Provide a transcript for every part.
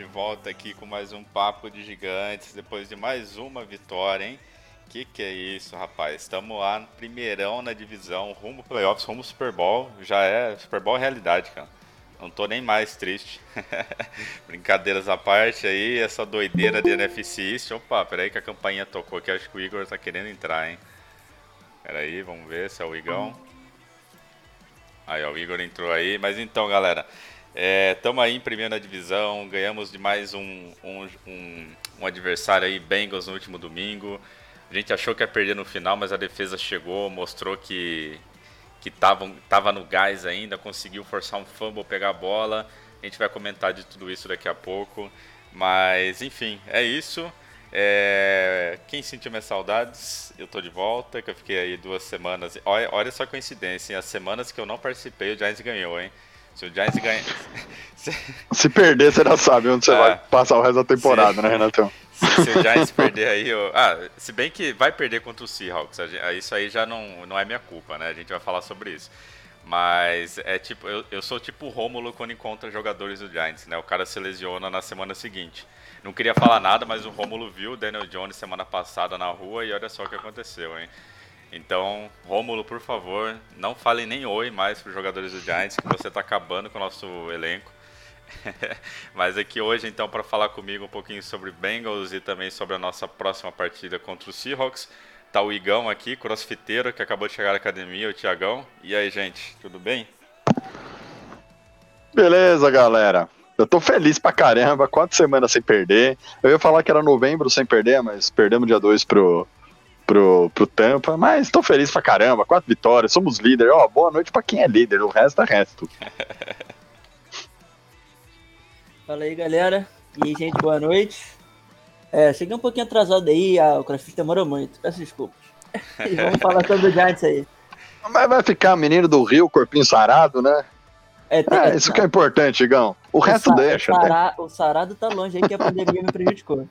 de volta aqui com mais um Papo de Gigantes, depois de mais uma vitória, hein? Que que é isso, rapaz? Estamos lá no primeirão na divisão, rumo playoffs, rumo Super Bowl, já é Super Bowl realidade, cara. Não tô nem mais triste. Brincadeiras à parte aí, essa doideira de NFC East. Opa, peraí que a campainha tocou aqui, acho que o Igor tá querendo entrar, hein? Peraí, vamos ver se é o Igão. Aí, ó, o Igor entrou aí. Mas então, galera, estamos aí em primeira divisão. Ganhamos de mais um, um, um, um adversário aí, Bengals, no último domingo. A gente achou que ia perder no final, mas a defesa chegou, mostrou que que tava, tava no gás ainda, conseguiu forçar um fumble, pegar a bola. A gente vai comentar de tudo isso daqui a pouco. Mas, enfim, é isso. É, Quem sentiu minhas saudades, eu tô de volta, que eu fiquei aí duas semanas. Olha, olha só a coincidência, hein? as semanas que eu não participei, o Giants ganhou, hein? Se o Giants ganha. Se perder, você já sabe onde você É. vai passar o resto da temporada, Sim. né, Renatão? se, se o Giants perder aí. Eu... Ah, se bem que vai perder contra o Seahawks, isso aí já não, não é minha culpa, né? A gente vai falar sobre isso. Mas é tipo, eu, eu sou tipo o Rômulo quando encontra jogadores do Giants, né? O cara se lesiona na semana seguinte. Não queria falar nada, mas o Rômulo viu o Daniel Jones semana passada na rua e olha só o que aconteceu, hein? Então, Rômulo, por favor, não fale nem oi mais para os jogadores do Giants, que você está acabando com o nosso elenco. Mas aqui hoje, então, para falar comigo um pouquinho sobre Bengals e também sobre a nossa próxima partida contra o Seahawks, tá o Igão aqui, crossfiteiro, que acabou de chegar na academia, o Tiagão. E aí, gente, tudo bem? Beleza, galera. Eu tô feliz pra caramba, quatro semanas sem perder. Eu ia falar que era novembro sem perder, mas perdemos dia 2 pro, pro, pro Tampa. Mas tô feliz pra caramba, quatro vitórias, somos líder. Ó, boa noite pra quem é líder, o resto é resto. Fala aí, galera. E aí, gente, boa noite. É, cheguei um pouquinho atrasado aí, a, o CrossFit demorou muito, peço desculpas. E vamos falar sobre o Giants aí. Mas vai ficar menino do Rio, corpinho sarado, né? É, tem É, isso que é importante, Igão. O resto sa- deixa. O, né? sara- o sarado tá longe aí que a pandemia me prejudicou.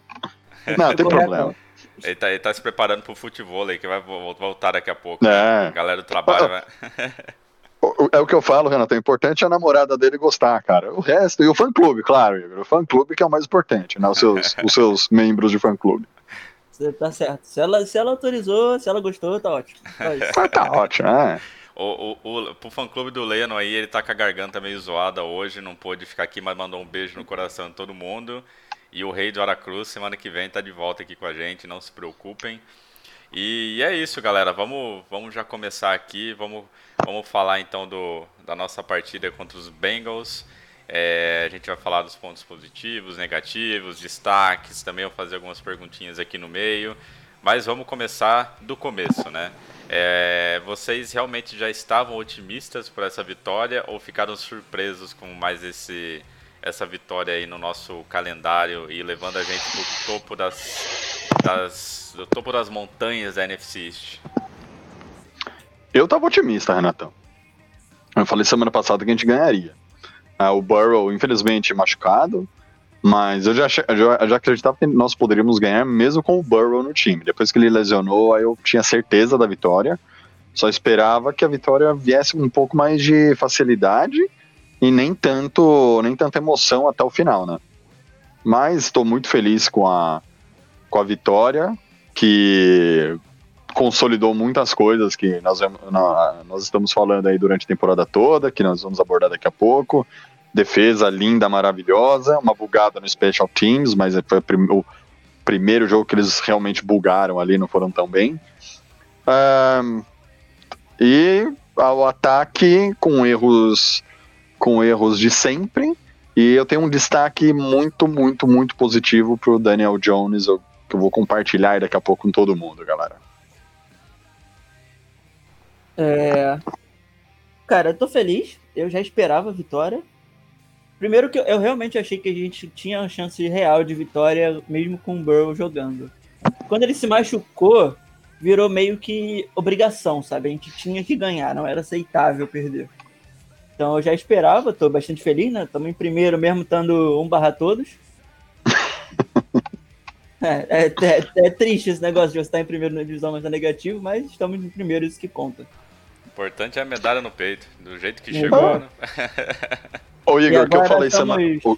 Não, tem problema. Ele tá, ele tá se preparando pro futebol aí, que vai vo- voltar daqui a pouco. É. A galera do trabalho vai. O- o- É o que eu falo, Renato. O importante é a namorada dele gostar, cara. O resto, e o fã-clube, claro, Igor. O fã-clube que é o mais importante, né? Os seus, os seus membros de fã-clube. Você tá certo. Se ela, se ela autorizou, se ela gostou, tá ótimo. Mas tá ótimo, né? O, o, o, pro fã clube do Leno aí, ele tá com a garganta meio zoada hoje, não pôde ficar aqui, mas mandou um beijo no coração de todo mundo. E o Rei do Aracruz, semana que vem, tá de volta aqui com a gente, não se preocupem. E é isso, galera. Vamos, vamos já começar aqui. Vamos, vamos falar então do, da nossa partida contra os Bengals. É, a gente vai falar dos pontos positivos, negativos, destaques. Também vou fazer algumas perguntinhas aqui no meio. Mas vamos começar do começo, né? É, vocês realmente já estavam otimistas por essa vitória ou ficaram surpresos com mais esse, essa vitória aí no nosso calendário e levando a gente pro topo das, das do topo das montanhas da NFC East? Eu tava otimista, Renatão. Eu falei semana passada que a gente ganharia. Ah, o Burrow, infelizmente, machucado. Mas eu já, já, já acreditava que nós poderíamos ganhar mesmo com o Burrow no time. Depois que ele lesionou, aí eu tinha certeza da vitória. Só esperava que a vitória viesse com um pouco mais de facilidade e nem tanto, nem tanta emoção até o final, né? Mas estou muito feliz com a, com a vitória, que consolidou muitas coisas que nós, nós estamos falando aí durante a temporada toda, que nós vamos abordar daqui a pouco. Defesa linda, maravilhosa, uma bugada no Special Teams, mas foi o prim- o primeiro jogo que eles realmente bugaram ali, não foram tão bem. Ahn, e ao ataque com erros com erros de sempre. E eu tenho um destaque muito, muito, muito positivo pro Daniel Jones, que eu vou compartilhar daqui a pouco com todo mundo, galera. É... Cara, eu tô feliz. Eu já esperava a vitória. Primeiro que eu, eu realmente achei que a gente tinha uma chance real de vitória, mesmo com o Burrow jogando. Quando ele se machucou, virou meio que obrigação, sabe? A gente tinha que ganhar, não era aceitável perder. Então eu já esperava, tô bastante feliz, né? Estamos em primeiro mesmo estando um barra todos. É, é, é, é triste esse negócio de você estar em primeiro na divisão, mas é negativo, mas estamos em primeiro, isso que conta. O importante é a medalha no peito, do jeito que chegou, né? Ô, Igor, que eu falei somos- semana. o-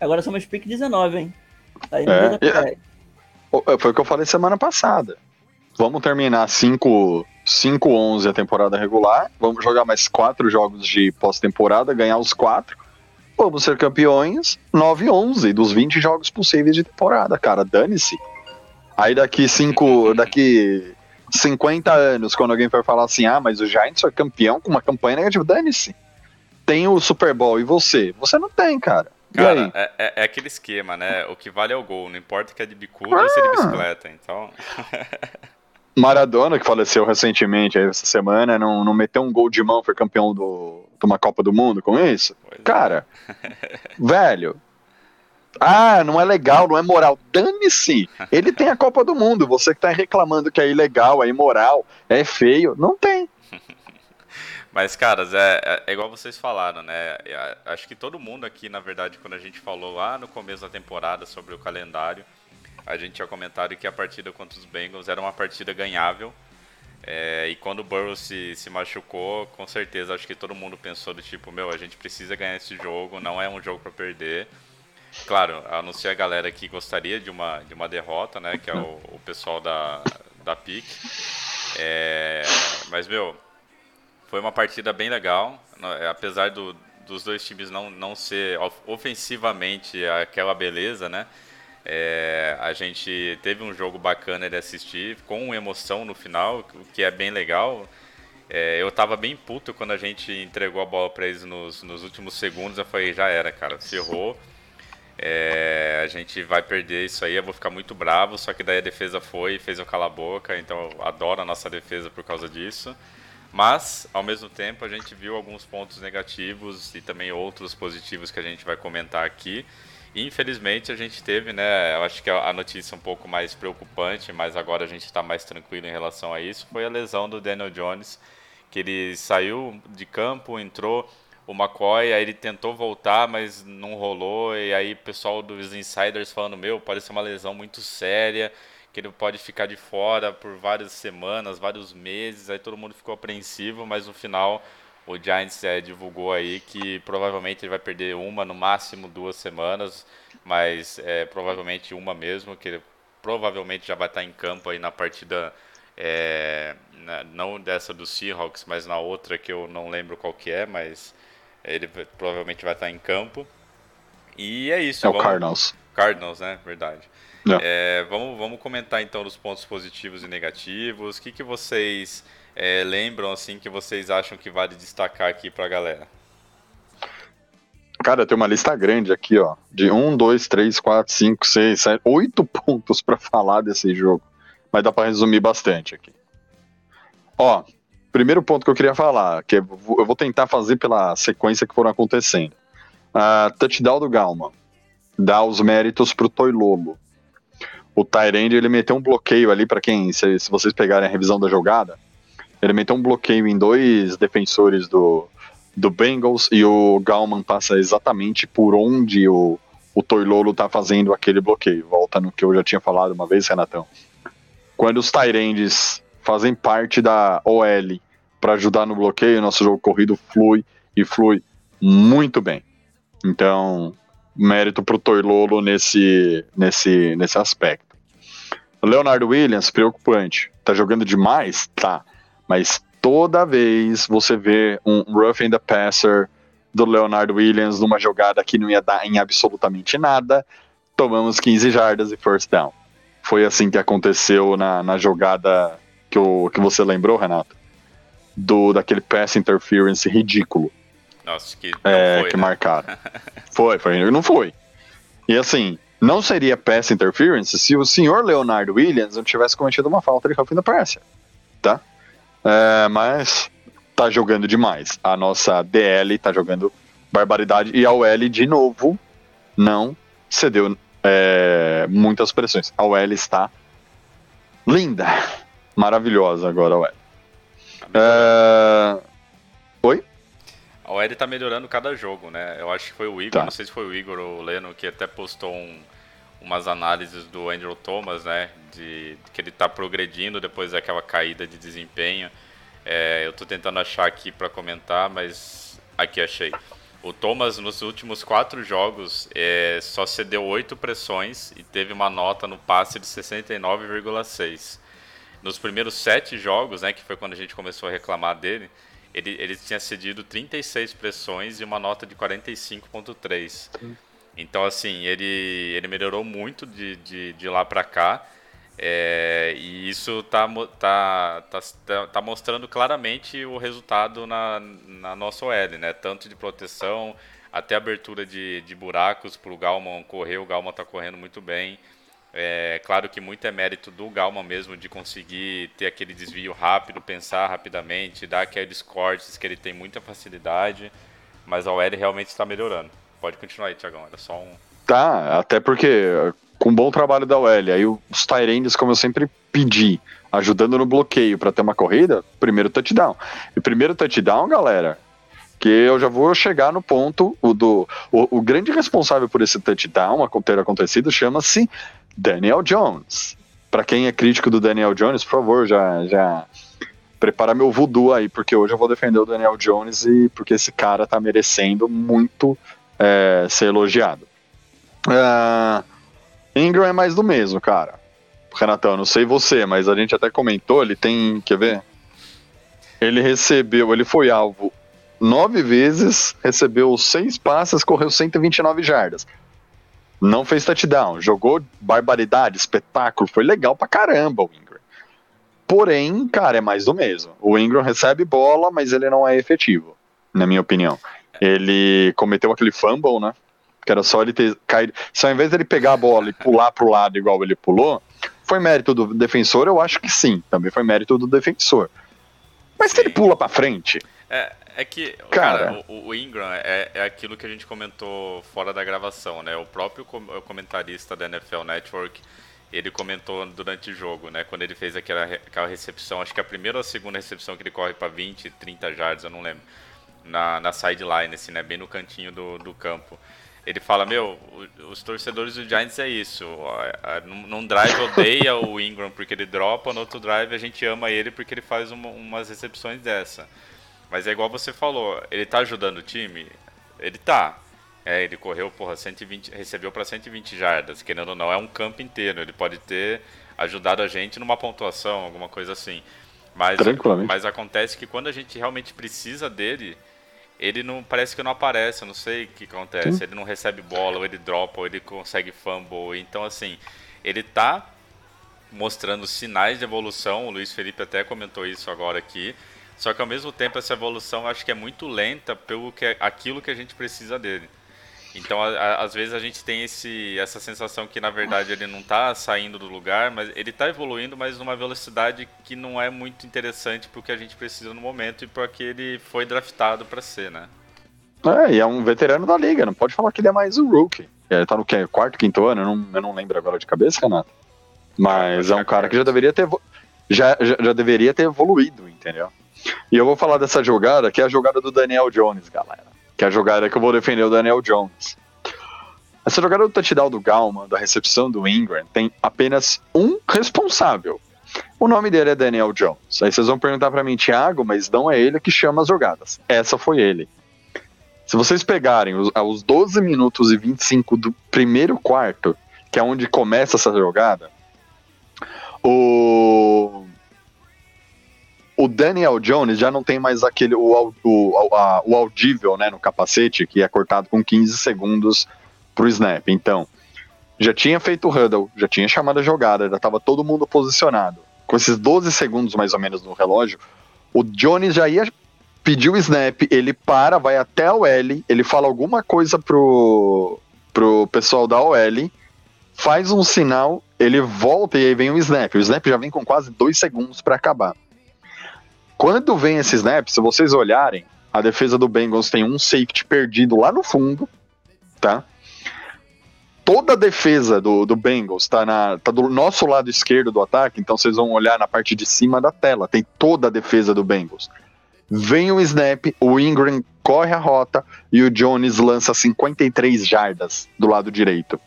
Agora somos pick 19, hein? Tá É, o- Foi o que eu falei semana passada. Vamos terminar 5-11 a temporada regular. Vamos jogar mais quatro jogos de pós-temporada, ganhar os quatro. Vamos ser campeões 9-11 dos 20 jogos possíveis de temporada, cara. Dane-se. Aí daqui cinco, daqui 50 anos, quando alguém for falar assim, ah, mas o Giants foi campeão com uma campanha negativa, dane-se. Tem o Super Bowl e você? Você não tem, cara. E Cara, é, é- é aquele esquema, né? O que vale é o gol, não importa que é de bicudo ou se é de bicicleta. Então, Maradona, que faleceu recentemente aí essa semana, não, não meteu um gol de mão, foi campeão do, de uma Copa do Mundo com isso? pois é. Cara, velho. Ah, não é legal, não é moral. Dane-se! Ele tem a Copa do Mundo. Você que tá reclamando que é ilegal, é imoral, é feio. Não tem. Mas, caras, é, é- é igual vocês falaram, né? É, Acho que todo mundo aqui, na verdade, quando a gente falou lá no começo da temporada sobre o calendário, a gente tinha comentado que a partida contra os Bengals era uma partida ganhável. É, e quando o Burrow se, se machucou, com certeza acho que todo mundo pensou do tipo, meu, a gente precisa ganhar esse jogo, não é um jogo para perder. Claro, a não ser a galera que gostaria de uma, de uma derrota, né? Que é o, o pessoal da, da PIC. É, mas, meu, foi uma partida bem legal. no- é, Apesar do- dos dois times não, não ser of- ofensivamente aquela beleza, né? É, a gente teve um jogo bacana de assistir, com emoção no final, o que é bem legal. É, eu tava bem puto quando a gente entregou a bola pra eles nos, nos últimos segundos. Eu falei, já era, cara, ferrou. É, a gente vai perder isso aí, eu vou ficar muito bravo. Só que daí a defesa foi fez eu calar a boca. Então eu adoro a nossa defesa por causa disso. Mas, ao mesmo tempo, a gente viu alguns pontos negativos e também outros positivos que a gente vai comentar aqui. Infelizmente, a gente teve, né? Eu acho que a a notícia um pouco mais preocupante, mas agora a gente está mais tranquilo em relação a isso. Foi a lesão do Daniel Jones, que ele saiu de campo, entrou o McCoy, aí ele tentou voltar, mas não rolou. E aí, o pessoal dos insiders falando: Meu, parece uma lesão muito séria que ele pode ficar de fora por várias semanas, vários meses, aí todo mundo ficou apreensivo, mas no final o Giants eh, divulgou aí que provavelmente ele vai perder uma, no máximo duas semanas, mas eh, provavelmente uma mesmo, que ele provavelmente já vai estar em campo aí na partida, eh, na- não dessa do Seahawks, mas na outra que eu não lembro qual que é, mas ele provavelmente vai estar em campo. E é isso. É o vamos- Cardinals. Cardinals, né? Verdade. É. É, vamos, vamos comentar então dos pontos positivos e negativos. O que, que vocês é, lembram, assim, que vocês acham que vale destacar aqui pra galera? Cara, tem uma lista grande aqui, ó. De 1, 2, 3, 4, 5, 6, 7, 8 pontos pra falar desse jogo. Mas dá pra resumir bastante aqui. Ó, primeiro ponto que eu queria falar, que eu vou tentar fazer pela sequência que foram acontecendo. Ah, touchdown do Galman. Dá os méritos pro Toilolo. O Tyrande, ele meteu um bloqueio ali, pra quem, se, se vocês pegarem a revisão da jogada, ele meteu um bloqueio em dois defensores do, do Bengals e o Galman passa exatamente por onde o, o Toilolo tá fazendo aquele bloqueio. Volta no que eu já tinha falado uma vez, Renatão. Quando os Tyrands fazem parte da OL para ajudar no bloqueio, nosso jogo corrido flui e flui muito bem. Então, mérito pro Toilolo nesse, nesse, nesse aspecto. Leonardo Williams, preocupante. Tá jogando demais? Tá. Mas toda vez você vê um roughing the passer do Leonardo Williams numa jogada que não ia dar em absolutamente nada, tomamos 15 jardas e first down. Foi assim que aconteceu na, na jogada que, o, que você lembrou, Renato? Do, daquele pass interference ridículo Nossa, que é, foi, que né? marcaram. foi, foi, não foi. E assim, não seria pass interference se o senhor Leonardo Williams não tivesse cometido uma falta de roughing the passer, tá? É, mas tá jogando demais. A nossa DL tá jogando barbaridade. E a OL, de novo, não cedeu é, muitas pressões. A OL está linda, maravilhosa agora a OL. É... Oi? A OL tá melhorando cada jogo, né? Eu acho que foi o Igor, Tá. não sei se foi o Igor ou o Leno, que até postou um- umas análises do Andrew Thomas, né? De que ele tá progredindo depois daquela caída de desempenho. É, eu tô tentando achar aqui para comentar, mas aqui achei. O Thomas, nos últimos quatro jogos, é, só cedeu oito pressões e teve uma nota no passe de 69,6. Nos primeiros sete jogos, né, que foi quando a gente começou a reclamar dele, ele, ele tinha cedido 36 pressões e uma nota de 45,3. Então, assim, ele, ele melhorou muito de, de, de lá para cá. é, e isso tá, mo- tá, tá, tá, tá mostrando claramente o resultado na, na nossa OL, né? Tanto de proteção até abertura de, de buracos para o Galman correr. O Galman está correndo muito bem. É claro que muito é mérito do Galman mesmo de conseguir ter aquele desvio rápido, pensar rapidamente, dar aqueles cortes que ele tem muita facilidade. Mas a OL realmente está melhorando. Pode continuar aí, Tiagão. Era só um. Tá, até porque com bom trabalho da OL, aí os Tyrands, como eu sempre pedi, ajudando no bloqueio para ter uma corrida, primeiro touchdown. E primeiro touchdown, galera, que eu já vou chegar no ponto o do o, o grande responsável por esse touchdown ter acontecido chama-se Daniel Jones. Para quem é crítico do Daniel Jones, por favor, já já prepara meu voodoo aí, porque hoje eu vou defender o Daniel Jones e porque esse cara tá merecendo muito é, ser elogiado. Ah, Ingram é mais do mesmo, cara. Renatão, não sei você, mas a gente até comentou, ele tem, quer ver? Ele recebeu, ele foi alvo nove vezes, recebeu seis passes, correu 129 jardas. Não fez touchdown, jogou barbaridade, espetáculo, foi legal pra caramba o Ingram. Porém, cara, é mais do mesmo. O Ingram recebe bola, mas ele não é efetivo, na minha opinião. Ele cometeu aquele fumble, né? Que era só ele ter caído. Se ao invés dele pegar a bola e pular pro lado igual ele pulou, foi mérito do defensor? Eu acho que sim. Também foi mérito do defensor. Mas se ele pula pra frente, É, é que, Cara. cara, o, o Ingram é, é aquilo que a gente comentou fora da gravação, né? O próprio comentarista da NFL Network, ele comentou durante o jogo, né? Quando ele fez aquela, aquela recepção, acho que a primeira ou a segunda recepção que ele corre para 20, 30 yards, eu não lembro, na, na sideline, assim, né? Bem no cantinho do, do campo. Ele fala, meu, os torcedores do Giants é isso. a- a- Num drive odeia o Ingram porque ele dropa, no outro drive a gente ama ele porque ele faz uma- umas recepções dessa. Mas é igual você falou, ele tá ajudando o time? Ele tá. É, ele correu, porra, 120, recebeu para 120 jardas, querendo ou não, é um campo inteiro. Ele pode ter ajudado a gente numa pontuação, alguma coisa assim. Mas, mas acontece que quando a gente realmente precisa dele, ele não parece que não aparece, eu não sei o que acontece. Ele não recebe bola, ou ele dropa, ou ele consegue fumble. Então, assim, ele tá mostrando sinais de evolução. O Luiz Felipe até comentou isso agora aqui. Só que ao mesmo tempo essa evolução acho que é muito lenta pelo que aquilo que a gente precisa dele. Então a- a- às vezes a gente tem esse, essa sensação que na verdade ele não está saindo do lugar, mas ele está evoluindo, mas numa velocidade que não é muito interessante para o que a gente precisa no momento e para que ele foi draftado para ser, né? é, e é um veterano da liga, não pode falar que ele é mais um rookie. Ele tá no quê? quarto, quinto ano, eu não, eu não lembro agora de cabeça, Renato. Mas é um cara que já deveria ter já, já, já deveria ter evoluído, entendeu? E eu vou falar dessa jogada, que é a jogada do Daniel Jones, galera. Que é a jogada que eu vou defender o Daniel Jones. Essa jogada do touchdown do Galman, da recepção do Ingram, tem apenas um responsável. O nome dele é Daniel Jones. Aí vocês vão perguntar pra mim, Thiago, mas não é ele que chama as jogadas. Essa foi ele. Se vocês pegarem os, aos 12 minutos e 25 do primeiro quarto, que é onde começa essa jogada, o o Daniel Jones já não tem mais aquele o, o, a- o audível né, no capacete, que é cortado com 15 segundos pro snap. Então, já tinha feito o huddle, já tinha chamado a jogada, já estava todo mundo posicionado. Com esses 12 segundos mais ou menos no relógio, o Jones já ia pedir o snap, ele para, vai até a OL, ele fala alguma coisa pro, pro pessoal da OL, faz um sinal, ele volta e aí vem o snap. O snap já vem com quase dois segundos para acabar. Quando vem esse snap, se vocês olharem, A defesa do Bengals tem um safety perdido lá no fundo, tá? Toda a defesa do, do Bengals tá, na, tá do nosso lado esquerdo do ataque, então vocês vão olhar na parte de cima da tela. Tem toda a defesa do Bengals. Vem o snap, o Ingram corre a rota e o Jones lança 53 jardas do lado direito,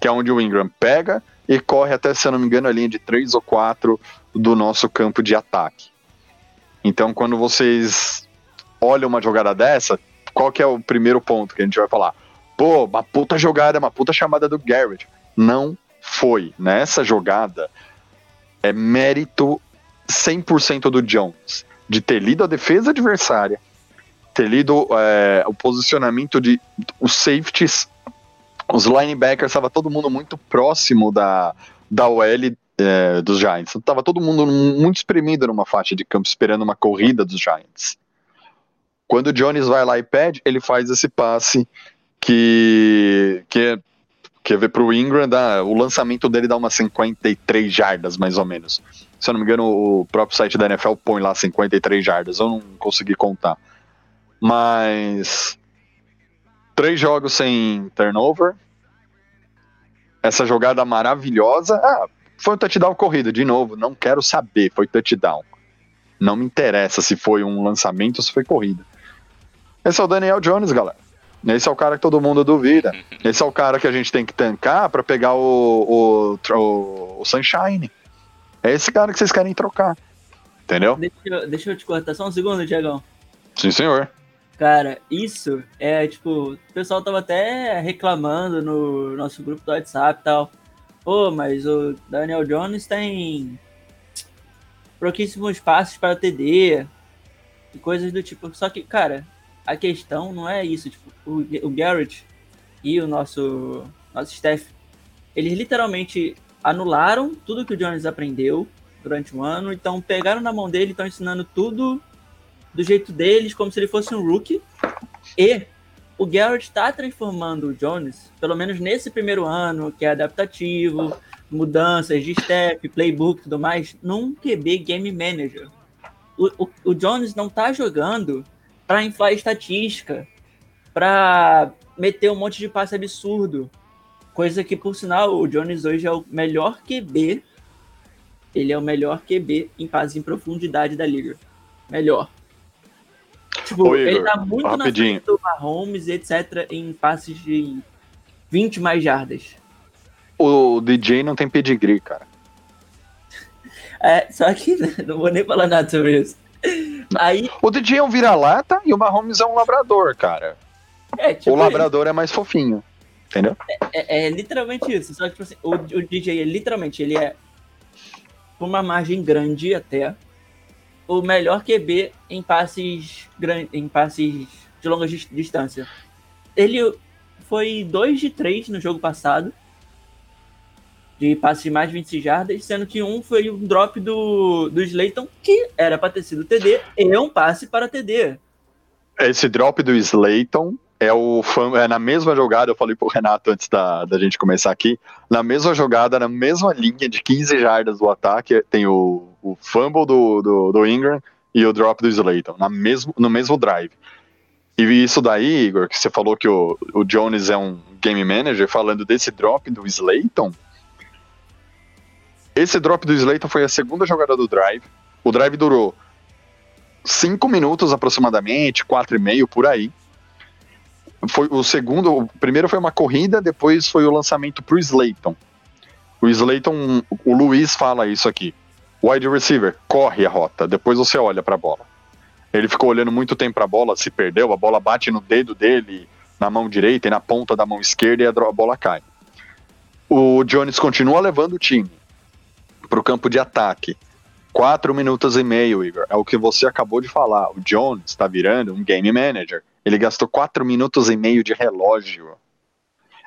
que é onde o Ingram pega e corre até, se eu não me engano, a linha de 3 ou 4 do nosso campo de ataque. Então, quando vocês olham uma jogada dessa, qual que é o primeiro ponto que a gente vai falar? Pô, uma puta jogada, uma puta chamada do Garrett. Não foi. Nessa jogada, é mérito 100% do Jones de ter lido a defesa adversária, ter lido é, o posicionamento de os safeties, os linebackers, estava todo mundo muito próximo da, da OL é, dos Giants. Tava todo mundo muito espremido numa faixa de campo, esperando uma corrida dos Giants. Quando o Jones vai lá e pede, ele faz esse passe que, que é ver pro Ingram, dá, o lançamento dele dá umas 53 jardas, mais ou menos. Se eu não me engano, o próprio site da NFL põe lá 53 jardas, eu não consegui contar. Mas. Três jogos sem turnover. Essa jogada maravilhosa. Ah, foi um touchdown corrido, de novo. Não quero saber, foi touchdown. Não me interessa se foi um lançamento ou se foi corrida. Esse é o Daniel Jones, galera. Esse é o cara que todo mundo duvida. Esse é o cara que a gente tem que tancar para pegar o, o, o, o, Sunshine. É esse cara que vocês querem trocar. Entendeu? Deixa eu, deixa eu te cortar só um segundo, Diegão. Sim, senhor. Cara, isso é tipo, o pessoal tava até reclamando no nosso grupo do WhatsApp e tal. Pô, mas o Daniel Jones tem pouquíssimos passos para TD e coisas do tipo. Só que, cara, a questão não é isso. Tipo, o, o Garrett e o nosso, nosso staff, eles literalmente anularam tudo que o Jones aprendeu durante um ano. Então pegaram na mão dele, estão ensinando tudo do jeito deles, como se ele fosse um rookie. E o Garrett está transformando o Jones, pelo menos nesse primeiro ano, que é adaptativo, mudanças de step, playbook e tudo mais, num QB game manager. O, o, o Jones não está jogando para inflar estatística, para meter um monte de passe absurdo. Coisa que, por sinal, o Jones hoje é o melhor QB. Ele é o melhor QB em passe em profundidade da liga. Melhor. Tipo, Ô, Igor, ele tá muito rapidinho. na frente do Mahomes, etc., em passes de 20 mais jardas. O DJ não tem pedigree, cara. É, só que não vou nem falar nada sobre isso. Aí... O DJ é um vira-lata e o Mahomes é um labrador, cara. É, tipo, o labrador ele... é mais fofinho, entendeu? É, é, é, literalmente isso. Só que tipo assim, o, o DJ, ele, literalmente, ele é uma margem grande até o melhor QB em passes em passes de longa distância. Ele foi 2 de 3 no jogo passado de passe de mais de 26 jardas, sendo que um foi um drop do, do Slayton, que era para ter sido TD, e um passe para TD. Esse drop do Slayton é o é na mesma jogada, eu falei pro Renato antes da, da gente começar aqui, na mesma jogada, na mesma linha de 15 jardas do ataque, tem o, o fumble do, do, do Ingram e o drop do Slayton, na mesmo, no mesmo drive. E isso daí, Igor, que você falou que o, o Jones é um game manager, falando desse drop do Slayton, esse drop do Slayton foi a segunda jogada do drive. O drive durou 5 minutos aproximadamente, 4 e meio por aí. Foi o segundo, o primeiro foi uma corrida, depois foi o lançamento pro Slayton. O Slayton, o Luiz fala isso aqui. Wide receiver, corre a rota, depois você olha para a bola. Ele ficou olhando muito tempo para a bola, se perdeu, a bola bate no dedo dele, na mão direita e na ponta da mão esquerda e a bola cai. O Jones continua levando o time para o campo de ataque. Quatro minutos e meio, Igor. É o que você acabou de falar. O Jones está virando um game manager. Ele gastou quatro minutos e meio de relógio.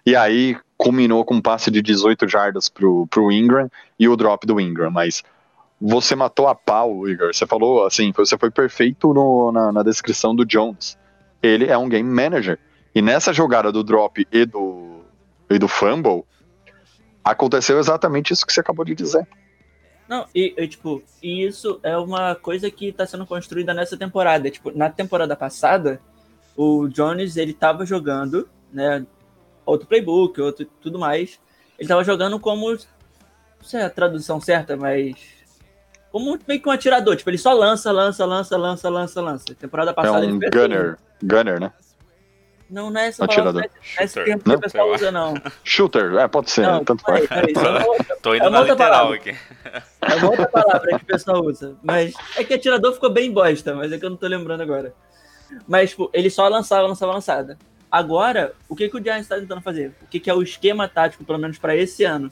E aí culminou com um passe de 18 jardas pro, pro Ingram e o drop do Ingram. Mas você matou a pau, Igor. Você falou assim, você foi perfeito no, na, na descrição do Jones. Ele é um game manager. E nessa jogada do drop e do, e do fumble, aconteceu exatamente isso que você acabou de dizer. Não, e, e, tipo, isso é uma coisa que tá sendo construída nessa temporada. Tipo, na temporada passada, o Jones, ele tava jogando, né, outro playbook, outro tudo mais. Ele tava jogando como, não sei a tradução certa, mas como meio que um atirador. Tipo, ele só lança, lança, lança, lança, lança, lança. Temporada É passada um ele fez gunner. Gunner, né? Não, não é essa Atirador. palavra, não é esse termo que o pessoal usa, não. Shooter, é, pode ser, Não, tanto faz. isso é Tô indo É na literal palavra. aqui. É uma outra palavra que o pessoal usa. Mas é que atirador ficou bem bosta, mas é que eu não tô lembrando agora. Mas, tipo, ele só lançava, lançava, lançada. Agora, o que, que o Giants tá tentando fazer? O que, que é o esquema tático, pelo menos pra esse ano?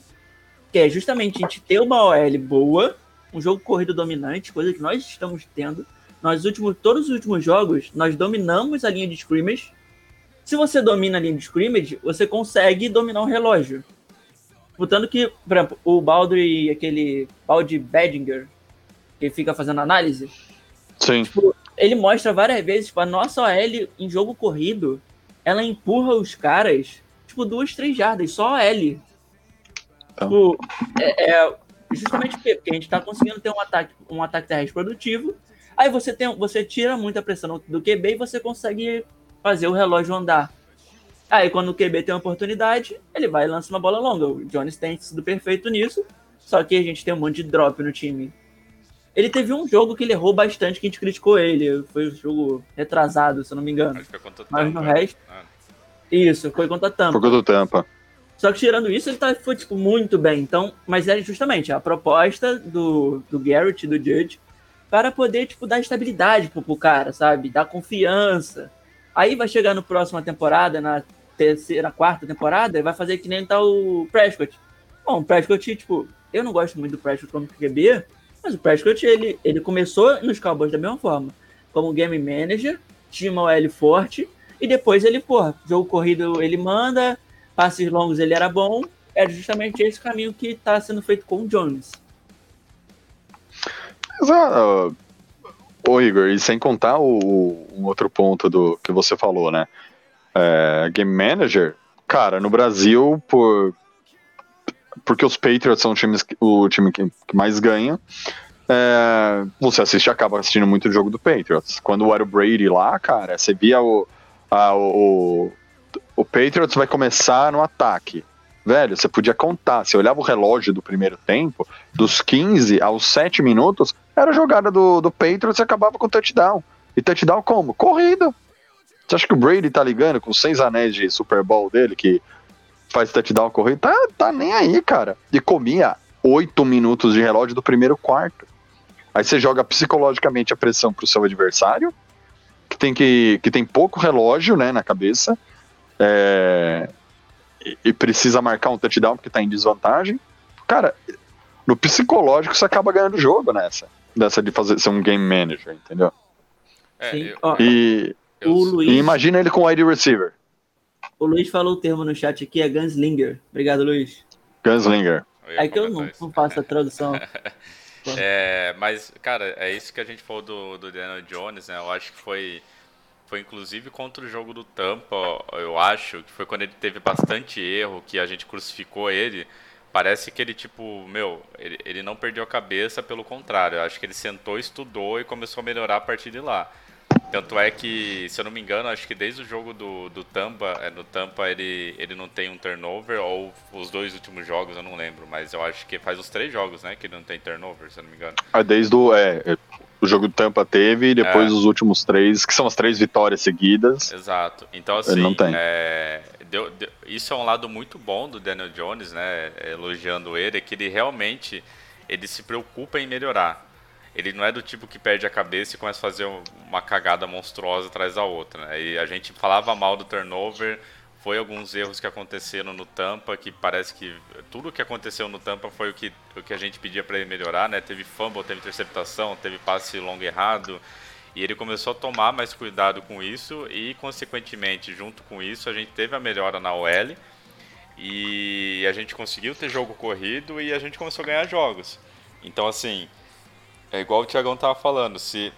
Que é justamente a gente ter uma OL boa, um jogo corrido dominante, coisa que nós estamos tendo. Nós últimos, todos os últimos jogos, nós dominamos a linha de scrimmage. Se você domina a linha de scrimmage, você consegue dominar o relógio. Portanto que, por exemplo, o Baldry, aquele Baldy Bedinger, que fica fazendo análise, Sim. ele mostra várias vezes, tipo, a nossa OL em jogo corrido, ela empurra os caras, tipo, duas, três jardas, só a L. Então. Tipo, é, é justamente porque a gente tá conseguindo ter um ataque, um ataque terrestre produtivo, aí você tem, você tira muita pressão do QB e você consegue fazer o relógio andar. Aí quando o QB tem uma oportunidade, ele vai e lança uma bola longa. O Jones tem sido perfeito nisso, só que a gente tem um monte de drop no time. Ele teve um jogo que ele errou bastante, que a gente criticou ele. Foi um jogo retrasado, se eu não me engano. Acho que foi contra o Mas no resto- Ah, Isso, foi contra a Tampa. Por conta do Tampa. Só que tirando isso, ele tá, foi, tipo, muito bem. Então, mas é justamente a proposta do, do Garrett e do Judge para poder, tipo, dar estabilidade pro, pro cara, sabe? Dar confiança. Aí vai chegar no próxima temporada, na terceira, quarta temporada, e vai fazer que nem tá o Prescott. Bom, o Prescott, tipo, eu não gosto muito do Prescott como QB, mas o Prescott, ele, ele começou nos Cowboys da mesma forma. Como game manager, tinha uma OL forte, e depois ele, porra, jogo corrido ele manda, passes longos ele era bom, era justamente esse caminho que está sendo feito com o Jones. Ah, ô Igor, e sem contar o, um outro ponto do que você falou, né? É, Game Manager, cara, no Brasil, por porque os Patriots são o time que, que mais ganha, é, você assiste acaba assistindo muito o jogo do Patriots. Quando era o Brady lá, cara, você via o, a- o, o Patriots vai começar no ataque. Velho, você podia contar. Você olhava o relógio do primeiro tempo, dos 15 aos 7 minutos, era a jogada do, do Patriots e acabava com touchdown. E touchdown como? Corrida. Você acha que o Brady tá ligando com seis anéis de Super Bowl dele, que faz touchdown corrido? Tá, tá nem aí, cara. E comia 8 minutos de relógio do primeiro quarto. Aí você joga psicologicamente a pressão pro seu adversário, que tem, que, que tem pouco relógio né, na cabeça, é, e, e precisa marcar um touchdown porque tá em desvantagem. Cara, no psicológico você acaba ganhando o jogo nessa. Dessa de fazer ser um game manager, entendeu? É, Sim. eu, E, eu- Luiz, e imagina ele com wide receiver, o Luiz falou o termo no chat aqui, é Gunslinger. Obrigado, Luiz. Gunslinger. É que eu não, não faço a tradução. É, mas, cara, é isso que a gente falou do, do Daniel Jones, né? Eu acho que foi, foi inclusive contra o jogo do Tampa, eu acho, que foi quando ele teve bastante erro, que a gente crucificou ele. Parece que ele, tipo, meu, ele, ele não perdeu a cabeça, pelo contrário. Eu acho que ele sentou, estudou e começou a melhorar a partir de lá. Tanto é que, se eu não me engano, acho que desde o jogo do, do Tampa, é, no Tampa ele, ele não tem um turnover, ou os dois últimos jogos, eu não lembro, mas eu acho que faz os três jogos, né, que ele não tem turnover, se eu não me engano. Ah, Desde o, é, o jogo do Tampa teve, e depois É. os últimos três, que são as três vitórias seguidas. Exato. Então, assim, não tem. é, deu- deu- isso é um lado muito bom do Daniel Jones, né? Elogiando ele, é que ele realmente ele se preocupa em melhorar. Ele não é do tipo que perde a cabeça e começa a fazer um- uma cagada monstruosa atrás da outra. Né? E a gente falava mal do turnover, foi alguns erros que aconteceram no Tampa, que parece que tudo que aconteceu no Tampa foi o que, o que a gente pedia para ele melhorar, né? Teve fumble, teve interceptação, teve passe longo errado. E ele começou a tomar mais cuidado com isso e, consequentemente, junto com isso, a gente teve a melhora na OL e a gente conseguiu ter jogo corrido e a gente começou a ganhar jogos. Então, assim, é igual o Thiagão tava falando, se,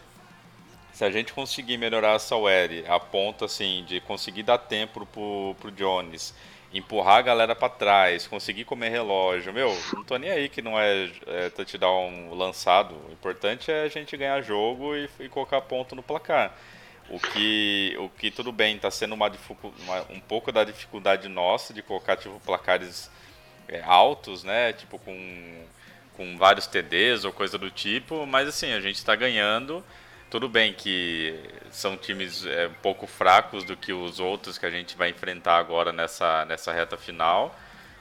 se a gente conseguir melhorar essa OL a ponto, assim, de conseguir dar tempo pro, pro Jones empurrar a galera para trás, conseguir comer relógio. Meu, não tô nem aí que não é, é touchdown lançado. O importante é a gente ganhar jogo e, e colocar ponto no placar. O que, o que tudo bem, está sendo uma, uma, um pouco da dificuldade nossa de colocar tipo, placares é, altos, né? Tipo com, com vários TDs ou coisa do tipo, mas assim, a gente está ganhando. Tudo bem que são times é, um pouco fracos do que os outros que a gente vai enfrentar agora nessa, nessa reta final,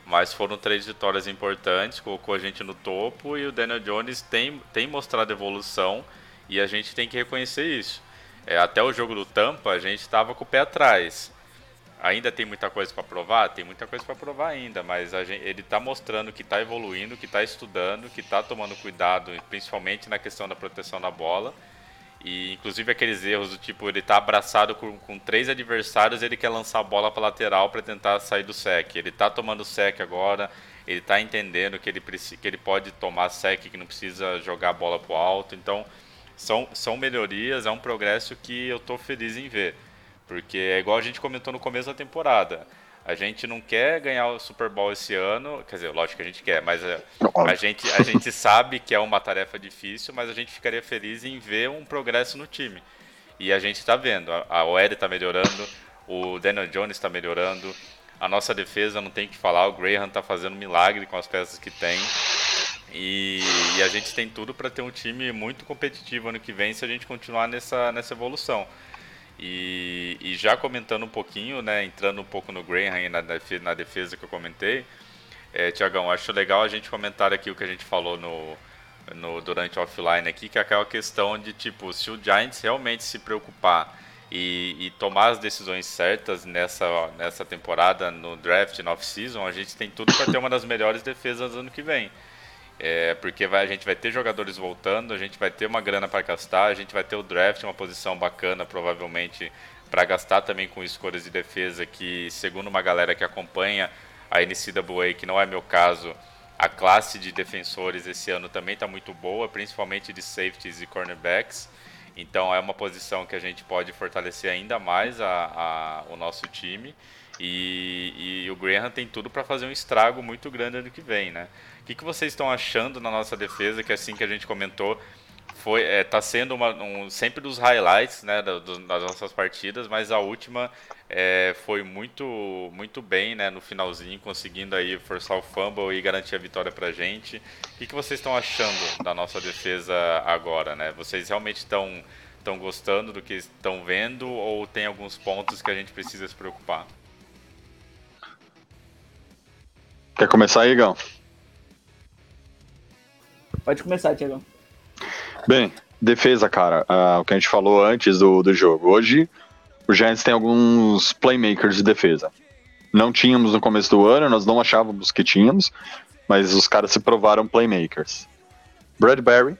mas foram três vitórias importantes, colocou a gente no topo e o Daniel Jones tem, tem mostrado evolução e a gente tem que reconhecer isso. É, até o jogo do Tampa a gente estava com o pé atrás. Ainda tem muita coisa para provar? Tem muita coisa para provar ainda, mas gente, ele está mostrando que está evoluindo, que está estudando, que está tomando cuidado, principalmente na questão da proteção da bola e inclusive aqueles erros do tipo, ele tá abraçado com, com três adversários ele quer lançar a bola para lateral para tentar sair do sec. Ele tá tomando sec agora, ele tá entendendo que ele, que ele pode tomar sec, que não precisa jogar a bola pro alto. Então, são, são melhorias, é um progresso que eu tô feliz em ver. Porque é igual a gente comentou no começo da temporada. A gente não quer ganhar o Super Bowl esse ano, quer dizer, lógico que a gente quer, mas a, a, gente, a gente sabe que é uma tarefa difícil, mas a gente ficaria feliz em ver um progresso no time. E a gente está vendo, a, a OL está melhorando, o Daniel Jones está melhorando, a nossa defesa não tem que falar, o Graham está fazendo milagre com as peças que tem. E, e a gente tem tudo para ter um time muito competitivo ano que vem se a gente continuar nessa, nessa evolução. E, e, já comentando um pouquinho, né, entrando um pouco no Graham na defesa, na defesa que eu comentei, é, Tiagão, acho legal a gente comentar aqui o que a gente falou no, no durante offline aqui, que é aquela questão de tipo, se o Giants realmente se preocupar e, e tomar as decisões certas nessa, nessa temporada, no draft, no off-season, a gente tem tudo para ter uma das melhores defesas ano que vem. É, porque vai, a gente vai ter jogadores voltando, a gente vai ter uma grana para gastar, a gente vai ter o draft, uma posição bacana, provavelmente, para gastar também com escolhas de defesa que, segundo uma galera que acompanha a NCAA, que não é meu caso, a classe de defensores esse ano também está muito boa, principalmente de safeties e cornerbacks. Então é uma posição que a gente pode fortalecer ainda mais a, a o nosso time. E, e, o Graham tem tudo para fazer um estrago muito grande ano que vem, né? O que, que vocês estão achando na nossa defesa, que assim que a gente comentou, foi é, tá sendo uma, um, sempre dos highlights né, do, do, das nossas partidas, mas a última é, foi muito muito bem né, no finalzinho, conseguindo aí forçar o fumble e garantir a vitória pra gente. O que, que vocês estão achando da nossa defesa agora? Né? Vocês realmente estão estão gostando do que estão vendo ou tem alguns pontos que a gente precisa se preocupar? Quer começar aí, Igão? Pode começar, Tiagão. Bem, defesa, cara. Uh, o que a gente falou antes do, do jogo. Hoje, o Giants tem alguns playmakers de defesa. Não tínhamos no começo do ano, nós não achávamos que tínhamos, mas os caras se provaram playmakers. Bradbury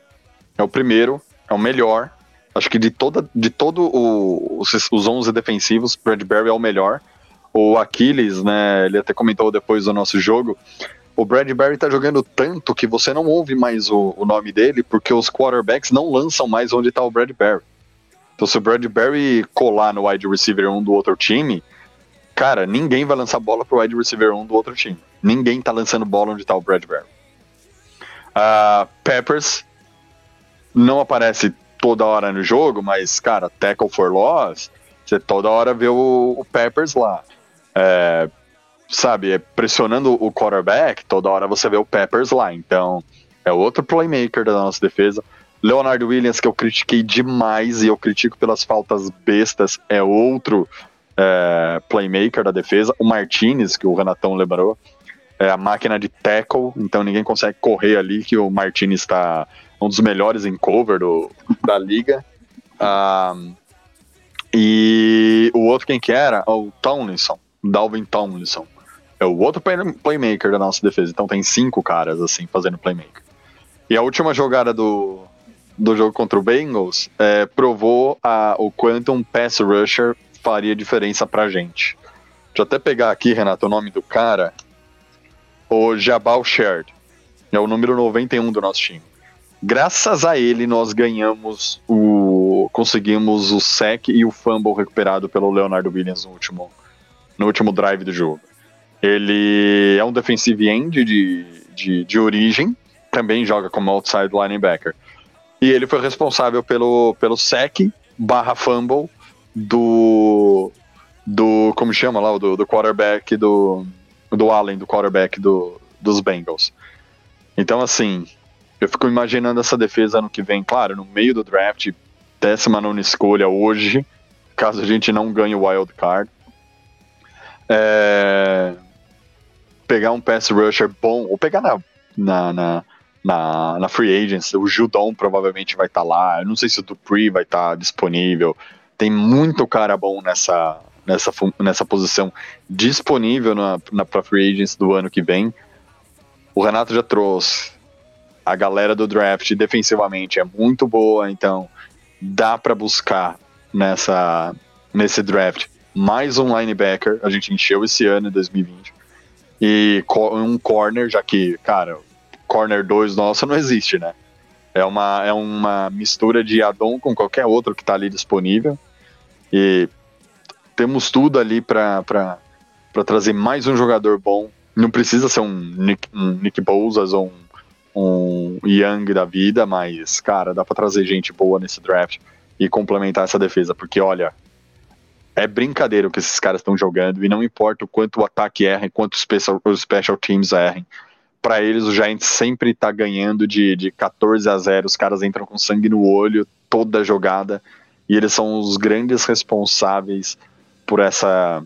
é o primeiro, é o melhor. Acho que de, toda, de todo o, os, os 11 defensivos, Bradbury é o melhor. O Aquiles, né, ele até comentou depois do nosso jogo, o Bradbury tá jogando tanto que você não ouve mais o, o nome dele, porque os quarterbacks não lançam mais onde tá o Bradbury. Então, se o Bradbury colar no wide receiver 1 do outro time, cara, ninguém vai lançar bola pro wide receiver 1 do outro time. Ninguém tá lançando bola onde tá o Bradbury. Uh, Peppers não aparece toda hora no jogo, mas, cara, tackle for loss, você toda hora vê o, o Peppers lá. É, sabe, é pressionando o quarterback, toda hora você vê o Peppers lá. Então, é outro playmaker da nossa defesa. Leonardo Williams, que eu critiquei demais e eu critico pelas faltas bestas, é outro é, playmaker da defesa. O Martinez, que o Renatão lembrou, é a máquina de tackle, então ninguém consegue correr ali, que o Martinez está um dos melhores em cover do, da liga. Um, e o outro quem que era? O Tomlinson, Dalvin Tomlinson é o outro playmaker da nossa defesa. Então tem cinco caras assim fazendo playmaker. E a última jogada do, do jogo contra o Bengals é, provou a, o quanto um pass rusher faria diferença pra gente. Deixa eu até pegar aqui, Renato, o nome do cara. O Jabal Shared. É o número 91 do nosso time. Graças a ele, nós ganhamos o. conseguimos o sec e o fumble recuperado pelo Leonardo Williams no último, no último drive do jogo. Ele é um defensive end de, de, de origem, também joga como outside linebacker. E ele foi responsável pelo, pelo sec barra fumble do. do. como chama lá? Do, do quarterback do. do Allen, do quarterback do, dos Bengals. Então, assim, eu fico imaginando essa defesa ano que vem, claro, no meio do draft, décima nona escolha hoje, caso a gente não ganhe o wild card. É... Pegar um pass rusher bom, ou pegar na, na, na, na, na free agents, o Judon provavelmente vai estar tá lá, eu não sei se o Dupree vai estar tá disponível, tem muito cara bom nessa, nessa, nessa posição disponível na, na pra free agents do ano que vem. O Renato já trouxe a galera do draft defensivamente é muito boa, então dá para buscar nessa nesse draft mais um linebacker. A gente encheu esse ano, em 2020. E um corner, já que, cara, corner 2 nossa não existe, né? É uma, é uma mistura de Adon com qualquer outro que tá ali disponível. E temos tudo ali para trazer mais um jogador bom. Não precisa ser um Nick, um Nick Bouzas ou um, um Young da vida, mas, cara, dá para trazer gente boa nesse draft e complementar essa defesa, porque olha, é brincadeira o que esses caras estão jogando e não importa o quanto o ataque erra, quanto os special, os special teams errem. Para eles, o Giants sempre tá ganhando de, de 14 a 0. Os caras entram com sangue no olho toda a jogada e eles são os grandes responsáveis por essa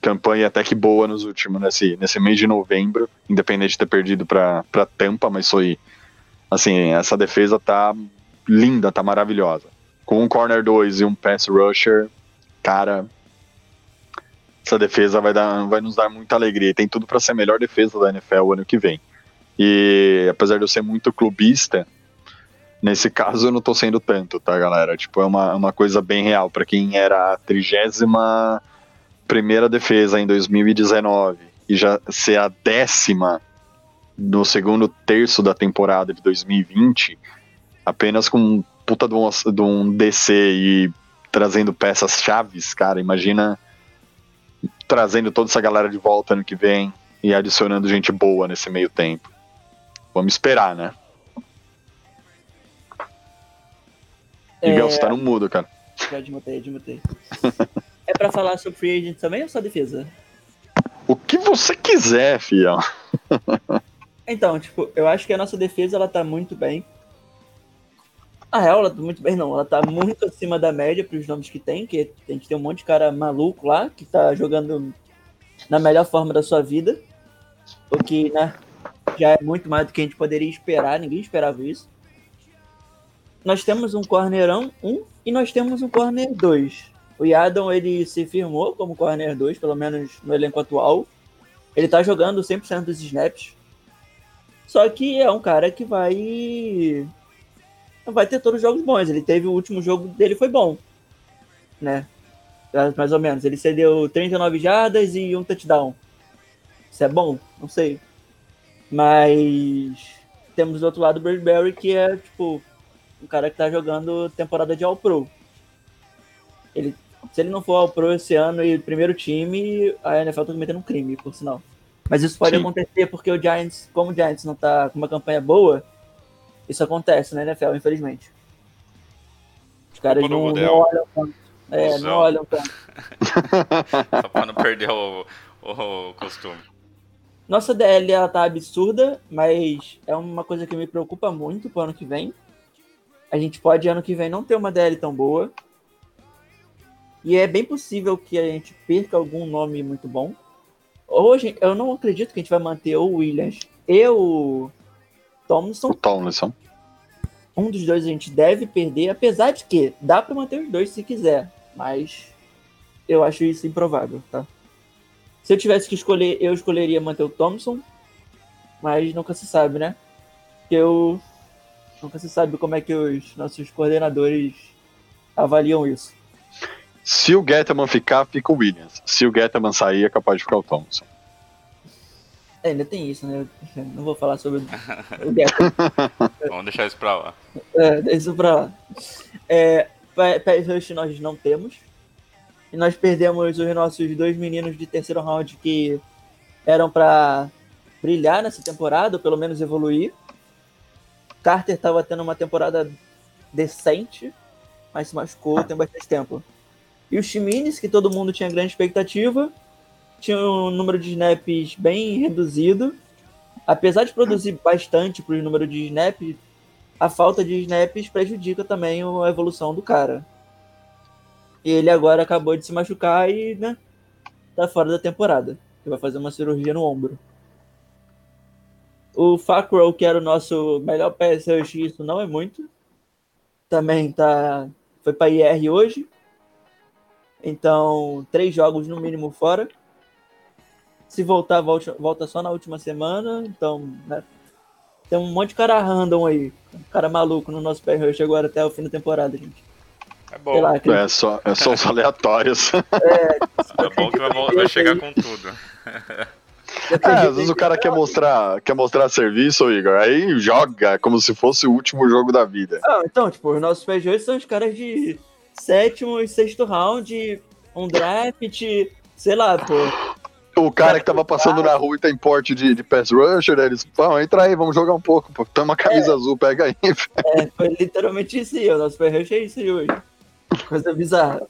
campanha até que boa nos últimos nesse, nesse mês de novembro, independente de ter perdido para Tampa, mas foi assim, essa defesa tá linda, tá maravilhosa. Com um corner 2 e um pass rusher, cara, essa defesa vai, dar, vai nos dar muita alegria. E tem tudo para ser a melhor defesa da NFL o ano que vem. E apesar de eu ser muito clubista, nesse caso eu não tô sendo tanto, tá, galera? Tipo, é uma, uma coisa bem real. para quem era a trigésima primeira defesa em 2019 e já ser a décima no segundo terço da temporada de 2020, apenas com puta de um, de um DC e trazendo peças chaves, cara, imagina trazendo toda essa galera de volta ano que vem e adicionando gente boa nesse meio tempo. Vamos esperar, né? É... Miguel, você tá no mudo, cara. Já desmutei, desmutei. é pra falar sobre free agent também ou só defesa? O que você quiser, fiel. então, tipo, eu acho que a nossa defesa ela tá muito bem. A real, ela tá muito bem, não. Ela tá muito acima da média para os nomes que tem, que a gente tem um monte de cara maluco lá, que tá jogando na melhor forma da sua vida. O que, né, já é muito mais do que a gente poderia esperar, ninguém esperava isso. Nós temos um cornerão 1 um, e nós temos um corner 2. O Yadon, ele se firmou como corner 2, pelo menos no elenco atual. Ele tá jogando 100% dos snaps. Só que é um cara que vai vai ter todos os jogos bons. Ele teve o último jogo dele foi bom, né? Mais ou menos. Ele cedeu 39 jardas e um touchdown. Isso é bom? Não sei. Mas temos do outro lado o Bradbury, que é, tipo, um cara que tá jogando temporada de All-Pro. Ele, se ele não for All-Pro esse ano e primeiro time, a NFL tá cometendo um crime, por sinal. Mas isso pode Sim. acontecer porque o Giants, como o Giants não tá com uma campanha boa, isso acontece na NFL, infelizmente. Os caras não, não, olham tanto. É, não olham tanto. Só pra não perder o, o costume. Nossa DL ela tá absurda, mas é uma coisa que me preocupa muito pro ano que vem. A gente pode ano que vem não ter uma DL tão boa. E é bem possível que a gente perca algum nome muito bom. Hoje eu não acredito que a gente vai manter o Williams e o Tomlinson. O Tomlinson. Um dos dois a gente deve perder, apesar de que dá para manter os dois se quiser, mas eu acho isso improvável, tá? Se eu tivesse que escolher, eu escolheria manter o Thompson, mas nunca se sabe, né? Porque eu nunca se sabe como é que os nossos coordenadores avaliam isso. Se o Getman ficar, fica o Williams. Se o Getman sair, é capaz de ficar o Thompson. É, ainda tem isso, né? Eu não vou falar sobre o Vamos deixar isso pra lá. É, deixa isso pra lá. É, Pass Rush nós não temos. E nós perdemos os nossos dois meninos de terceiro round que eram pra brilhar nessa temporada, ou pelo menos evoluir. Carter tava tendo uma temporada decente, mas se machucou tem bastante tempo. E os Chimines, que todo mundo tinha grande expectativa, tinham um número de snaps bem reduzido. Apesar de produzir bastante pro número de snaps, a falta de snaps prejudica também a evolução do cara. E ele agora acabou de se machucar e, né, tá fora da temporada. Ele vai fazer uma cirurgia no ombro. O Facrow, que era o nosso melhor rush, isso não é muito. Também tá foi para IR hoje. Então, três jogos no mínimo fora. Se voltar, volta, volta só na última semana. Então, né, tem um monte de cara random aí. Um cara maluco no nosso pass rush agora até o fim da temporada, gente. É bom. lá, que- É só, é só os aleatórios. É bom que vai, vai chegar com tudo. É, às vezes o cara quer mostrar, quer mostrar serviço, Igor, aí joga como se fosse o último jogo da vida. Ah, então, tipo, os nossos PGs são os caras de sétimo e sexto round, um draft, sei lá, pô. O cara que tava passando na rua e tem porte de, de pass rusher, né, eles, vão, entra aí, vamos jogar um pouco, pô. Toma uma camisa azul, pega aí. É, foi literalmente isso aí, o nosso PRUsh é isso aí hoje. Coisa bizarra.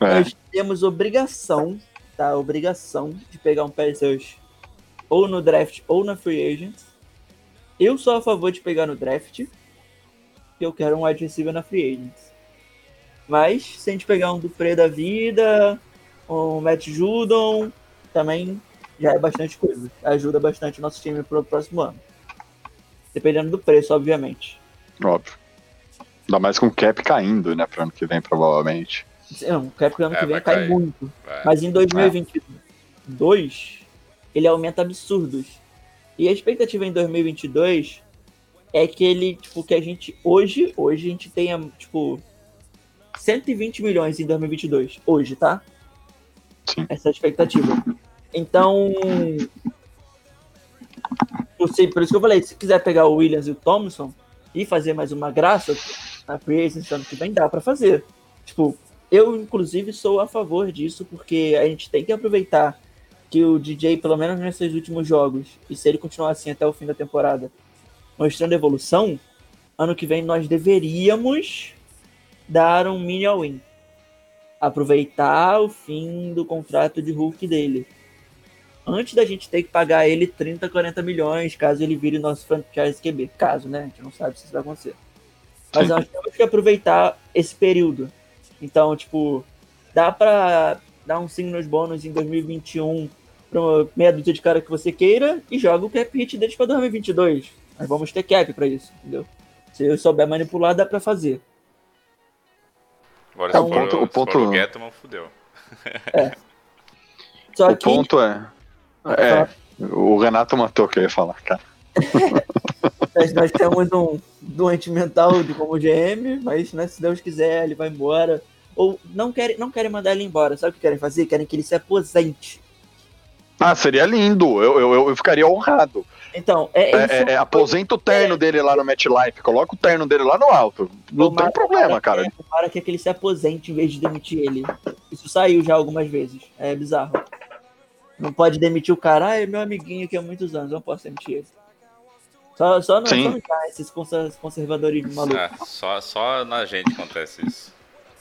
É. Nós temos obrigação, tá? Obrigação de pegar um pass rush ou no draft ou na free agent. Eu sou a favor de pegar no draft, eu quero um wide receiver na free agent. Mas se a gente pegar um Dufre da vida, um Matt Judon, também já é bastante coisa. Ajuda bastante o nosso time pro próximo ano. Dependendo do preço, obviamente. Óbvio. Ainda mais com o cap caindo, né, pro ano que vem, provavelmente. Não, o cap ano É, que vem cai cair. muito. Vai. Mas em 2022, ele aumenta absurdos. E a expectativa em 2022 é que ele, tipo, que a gente hoje, hoje a gente tenha, tipo, 120 milhões em 2022. Hoje, tá? Sim. Essa é a expectativa. Então, eu sei, por isso que eu falei, se quiser pegar o Williams e o Thompson e fazer mais uma graça na free ano que vem, dá pra fazer. Tipo, eu, inclusive, sou a favor disso, porque a gente tem que aproveitar que o DJ, pelo menos nesses últimos jogos, e se ele continuar assim até o fim da temporada, mostrando evolução, ano que vem nós deveríamos dar um mini all-in. Aproveitar o fim do contrato de Hulk dele. Antes da gente ter que pagar ele 30, 40 milhões, caso ele vire nosso franchise QB. Caso, né? A gente não sabe se isso vai acontecer. Mas nós temos que aproveitar esse período. Então, tipo, dá pra dar um signos bônus em 2021 pra uma meia dúzia de cara que você queira e joga o cap hit deles pra 2022. Nós vamos ter cap pra isso, entendeu? Se eu souber manipular, dá pra fazer. Agora, Então, se o for, ponto- o se for ponto- o fudeu. Só o que ponto é. É, o Renato matou o que eu ia falar, cara. nós, temos um doente mental de como GM, mas né, se Deus quiser, ele vai embora. Ou não querem, não querem mandar ele embora. Sabe o que querem fazer? Querem que ele se aposente. Ah, seria lindo. Eu, eu, eu ficaria honrado. Então, é, É, é, é, aposenta o terno dele lá no MetLife. Coloca o terno dele lá no alto. Não tem problema, cara. É, tomara que aquele se aposente em vez de demitir ele. Isso saiu já algumas vezes. É bizarro. Não pode demitir o cara, ah, é meu amiguinho aqui há muitos anos, não posso demitir ele. Só, só não, Sim. só não dá esses conser- conservadorismo maluco. Ah, só, só na gente acontece isso.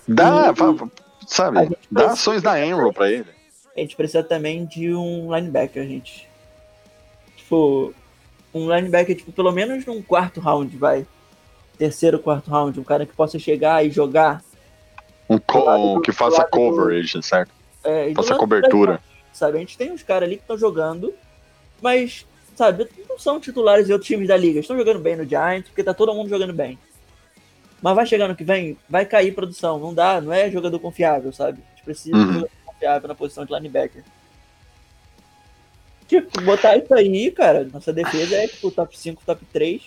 Dá, E- sabe? Dá ações da Enroll pra ele. A gente precisa também de um linebacker, gente. Tipo, um linebacker, tipo, pelo menos num quarto round, vai. Terceiro, quarto round. Um cara que possa chegar e jogar. Um co- Do lado do- que faça lado do- coverage, certo? É, Faça cobertura. Sabe, a gente tem uns caras ali que estão jogando, mas, sabe, não são titulares de outros times da liga. Estão jogando bem no Giants, porque tá todo mundo jogando bem. Mas vai chegar no que vem, vai cair produção. Não dá, não é jogador confiável, sabe? A gente precisa de Uhum. um jogador confiável na posição de linebacker. Tipo, botar isso aí, cara, nossa defesa é tipo top 5, top 3,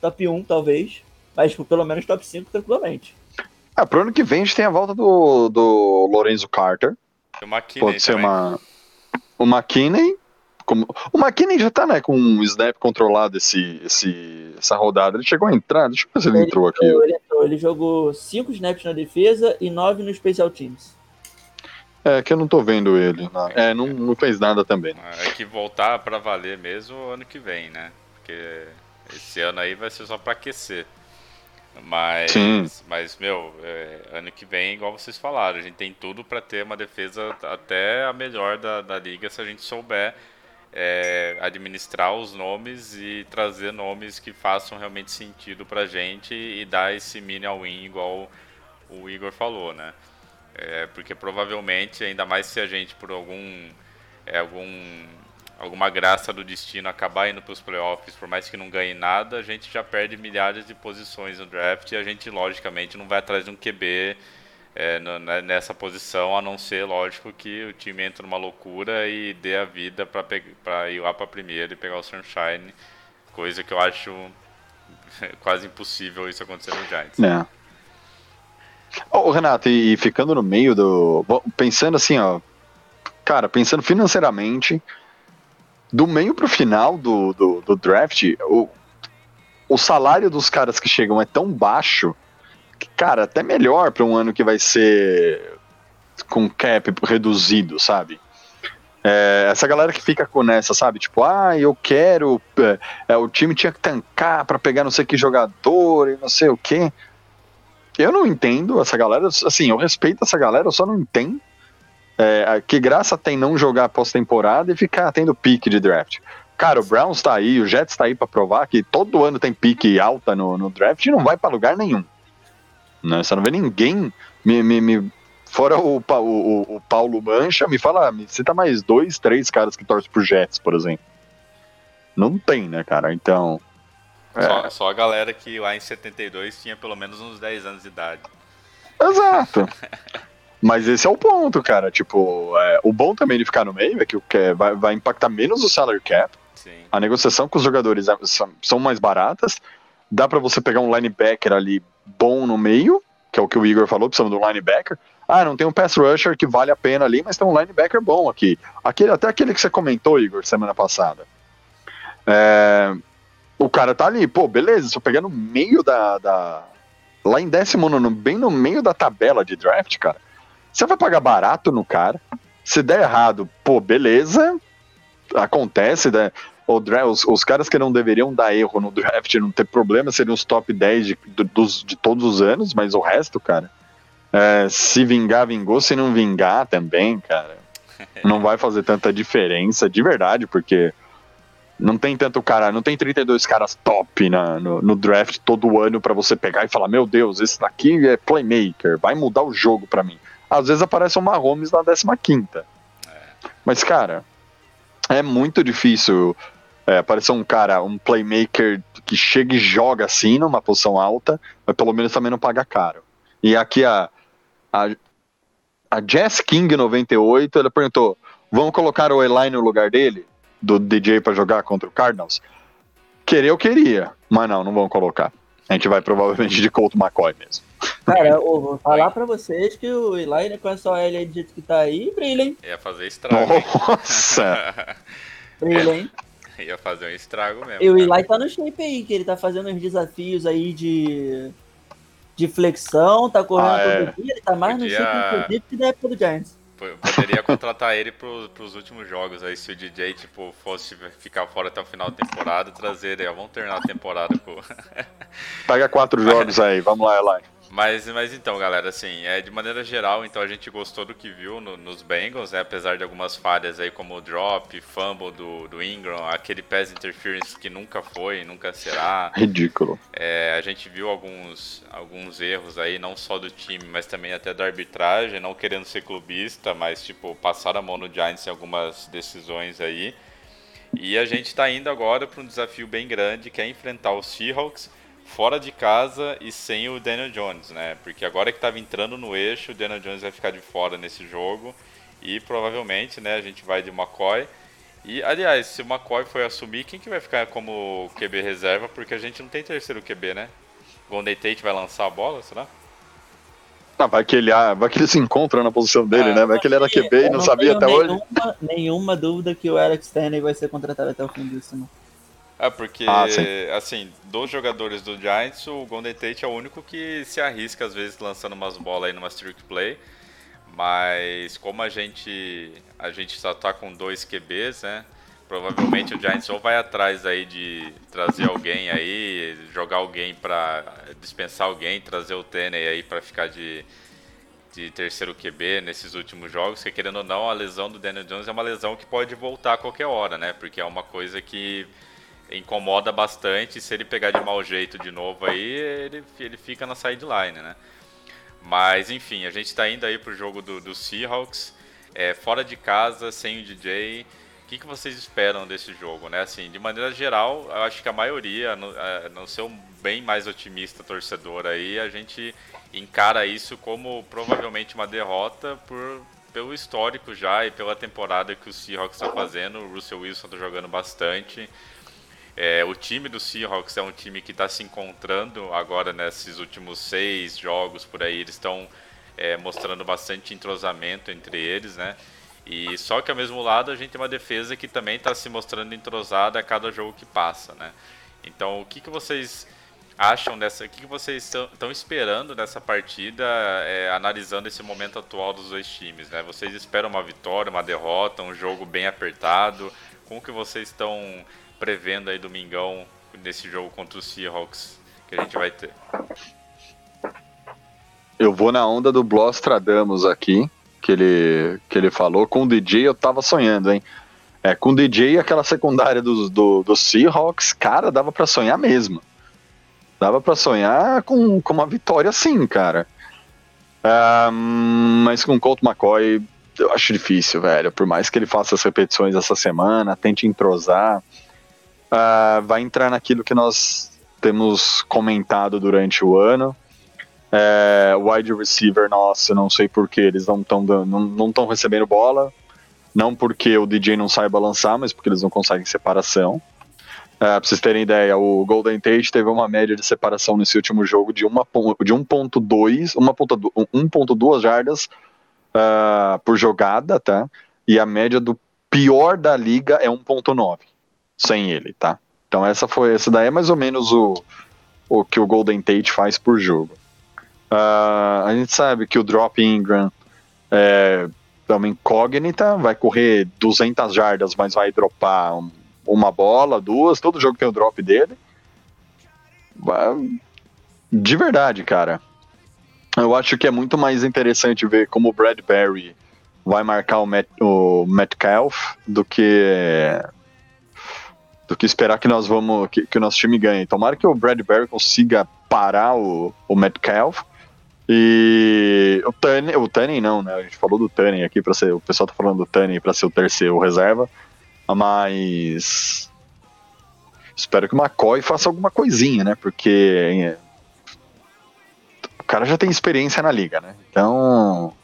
top 1 talvez. Mas tipo, pelo menos top 5 tranquilamente. Ah, pro ano que vem a gente tem a volta do, do Lorenzo Carter. Pode ser também. uma. O McKinney. Como... O McKinney já tá, né, com um snap controlado esse, esse, essa rodada. Ele chegou a entrar. Deixa eu ver se ele entrou aqui. Ele, entrou, ele jogou 5 snaps na defesa e 9 no Special Teams. É que eu não tô vendo ele. né? É, não, não fez nada também. É que voltar pra valer mesmo ano que vem, né? Porque esse ano aí vai ser só pra aquecer. Mas, Sim. mas meu, é, ano que vem, igual vocês falaram, a gente tem tudo pra ter uma defesa até a melhor da, da liga se a gente souber é, administrar os nomes e trazer nomes que façam realmente sentido pra gente e dar esse mini all-in igual o Igor falou, né? É, porque provavelmente, ainda mais se a gente por algum, é, algum alguma graça do destino acabar indo para os playoffs, por mais que não ganhe nada, a gente já perde milhares de posições no draft e a gente logicamente não vai atrás de um QB é, né, nessa posição, a não ser, lógico, que o time entre numa loucura e dê a vida para ir lá para primeiro e pegar o Sunshine, coisa que eu acho quase impossível isso acontecer no Giants. É. Renato, e, ficando no meio do. Pensando assim, ó. Cara, pensando financeiramente, do meio pro final do, do, do draft, o, o salário dos caras que chegam é tão baixo que, cara, até melhor para um ano que vai ser com cap reduzido, sabe? É, essa galera que fica com nessa, sabe? Tipo, ah, eu quero. é, é, o time tinha que tancar pra pegar não sei que jogador e não sei o quê. Eu não entendo essa galera. Assim, eu respeito essa galera, eu só não entendo. É, que graça tem não jogar pós-temporada e ficar tendo pique de draft. Cara, o Browns tá aí, o Jets tá aí pra provar que todo ano tem pique alta no, no draft e não vai pra lugar nenhum. Né? Você não vê ninguém me, me, me- Fora o, o, o- o Paulo Mancha, me fala, me cita mais dois, três caras que torcem pro Jets, por exemplo. Não tem, né, cara? Então. é, Só, só a galera que lá em 72 tinha pelo menos uns 10 anos de idade. Exato. Mas esse é o ponto, cara. Tipo, é, o bom também de ficar no meio é que o que vai, vai impactar menos o salary cap. Sim. A negociação com os jogadores é- são, mais baratas. Dá pra você pegar um linebacker ali bom no meio, que é o que o Igor falou, precisamos de um linebacker. Ah, não tem um pass rusher que vale a pena ali, mas tem um linebacker bom aqui. Aquele, até aquele que você comentou, Igor, semana passada. É, o cara tá ali, pô, beleza, se eu pegar no meio da. da- lá em décimo nono, bem no meio da tabela de draft, cara, você vai pagar barato no cara. Se der errado, pô, beleza, acontece, né? Os, os caras que não deveriam dar erro no draft, não ter problema, seriam os top 10 de, do- dos, de todos os anos, mas o resto, cara, é, se vingar, vingou, se não vingar também, cara, não vai fazer tanta diferença, de verdade, porque não tem tanto cara, não tem 32 caras top na, no, no draft todo ano pra você pegar e falar, meu Deus, esse daqui é playmaker, vai mudar o jogo pra mim. Às vezes aparece o Mahomes na 15ª. Mas, cara, é muito difícil é, aparecer um cara, um playmaker que chega e joga assim numa posição alta, mas pelo menos também não paga caro. E aqui a, a, a Jess King 98, ela perguntou: vamos colocar o Eli no lugar dele, do DJ pra jogar contra o Cardinals? Querer eu queria, mas não, não vamos colocar. A gente vai provavelmente de Colt McCoy mesmo. Cara, eu vou falar pra vocês que o Eli, né, com essa OL aí do jeito que tá aí, brilha, hein? Ia fazer estrago. hein? Nossa! Brilha, hein? Ia fazer um estrago mesmo. E o. Eli tá no shape aí, que ele tá fazendo uns desafios aí de, de flexão, tá correndo Ah, é. todo dia, ele tá mais Podia- no shape inclusive que da época do Giants. Poderia contratar ele pro, pros últimos jogos aí, se o DJ tipo, fosse ficar fora até o final da temporada, trazer ele. ó, Vamos terminar a temporada com. Pega quatro jogos aí, vamos lá, Eli. Mas, mas então, galera, assim, é, de maneira geral, então a gente gostou do que viu no- nos Bengals, né? Apesar de algumas falhas aí, como o drop, fumble do, do Ingram, aquele pass interference que nunca foi, nunca será. Ridículo. É, a gente viu alguns, alguns erros aí, não só do time, mas também até da arbitragem, não querendo ser clubista, mas tipo, passaram a mão no Giants em algumas decisões aí. E a gente tá indo agora para um desafio bem grande, que é enfrentar os Seahawks fora de casa e sem o Daniel Jones, né? Porque agora que estava entrando no eixo, o Daniel Jones vai ficar de fora nesse jogo e provavelmente, né, a gente vai de McCoy. E, aliás, se o McCoy for assumir, quem que vai ficar como QB reserva? Porque a gente não tem terceiro QB, né? Golden Tate vai lançar a bola, será? Ah, vai, que ele, ah, vai que ele se encontra na posição dele, Ah, né? Vai que ele era QB e não sabia até hoje. nenhuma, Nenhuma dúvida que o Alex Stanley vai ser contratado até o fim disso, não. É, porque, Ah, sim. assim, dos jogadores do Giants, o Golden Tate é o único que se arrisca, às vezes, lançando umas bolas aí numa streak play. Mas como a gente a gente só tá com dois QBs, né? Provavelmente o Giants ou vai atrás aí de trazer alguém aí, jogar alguém para dispensar alguém, trazer o Tenney aí para ficar de, de terceiro QB nesses últimos jogos, que querendo ou não, a lesão do Daniel Jones é uma lesão que pode voltar a qualquer hora, né? Porque é uma coisa que incomoda bastante. Se ele pegar de mau jeito de novo aí, ele, ele fica na sideline, né? Mas enfim, a gente está indo aí pro jogo do, do Seahawks, é, fora de casa, sem o DJ. O que, que vocês esperam desse jogo, né? Assim, de maneira geral, eu acho que a maioria, não, é, não ser um bem mais otimista torcedor aí, a gente encara isso como provavelmente uma derrota por, pelo histórico já e pela temporada que o Seahawks está fazendo. O Russell Wilson está jogando bastante. É, o time do Seahawks é um time que está se encontrando agora nesses últimos seis jogos por aí. Eles estão é, mostrando bastante entrosamento entre eles, né? E só que ao mesmo lado a gente tem uma defesa que também está se mostrando entrosada a cada jogo que passa, né? Então o que, que vocês acham dessa? O que, que vocês estão esperando dessa partida, é, analisando esse momento atual dos dois times, né? Vocês esperam uma vitória, uma derrota, um jogo bem apertado? Como que vocês estão prevendo aí domingão nesse jogo contra o Seahawks que a gente vai ter? Eu vou na onda do Blostradamus aqui que ele, que ele falou. Com o DJ eu tava sonhando, hein? É, com o DJ aquela secundária do, do Seahawks, cara, dava para sonhar mesmo. Dava para sonhar com, com uma vitória sim, cara. Um, mas com o Colt McCoy eu acho difícil, velho. Por mais que ele faça as repetições essa semana, tente entrosar, uh, vai entrar naquilo que nós temos comentado durante o ano. É, wide receiver, nossa, não sei porquê, eles não estão não, não recebendo bola. Não porque o DJ não saiba lançar, mas porque eles não conseguem separação. É, pra vocês terem ideia, o Golden Tate teve uma média de separação nesse último jogo de, uma, de 1.2 1.2 jardas uh, por jogada, tá? E a média do pior da liga é 1.9 sem ele, tá? Então essa foi essa daí é mais ou menos o, o que o Golden Tate faz por jogo. Uh, a gente sabe que o Drop Ingram é, é uma incógnita, vai correr 200 jardas, mas vai dropar um, uma bola, duas, todo jogo tem o drop dele. De verdade, cara. Eu acho que é muito mais interessante ver como o Bradbury vai marcar o, Matt, o Metcalf do que do que esperar que nós vamos que, que o nosso time ganhe. Tomara que o Bradbury consiga parar o, o Metcalf e o Tani, o Tani não, né? A gente falou do Tani aqui para ser, o pessoal tá falando do Tani para ser o terceiro reserva, mas espero que o McCoy faça alguma coisinha, né? Porque o cara já tem experiência na liga, né? Então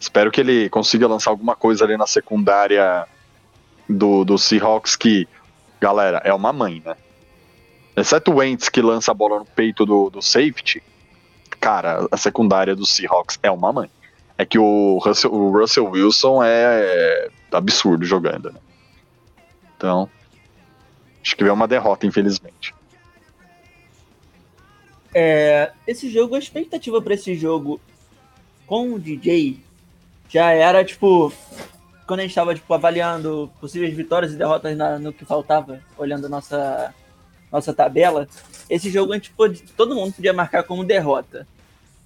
espero que ele consiga lançar alguma coisa ali na secundária do, do Seahawks que, galera, é uma mãe, né? Exceto o Wentz que lança a bola no peito do, do safety, cara, a secundária do Seahawks é uma mãe. É que o Russell, o Russell Wilson é, absurdo jogando, né? Então, acho que veio uma derrota, infelizmente. É, esse jogo, a expectativa para esse jogo com o DJ já era tipo quando a gente estava tipo, avaliando possíveis vitórias e derrotas na, no que faltava, olhando nossa nossa tabela, esse jogo a gente pode, todo mundo podia marcar como derrota.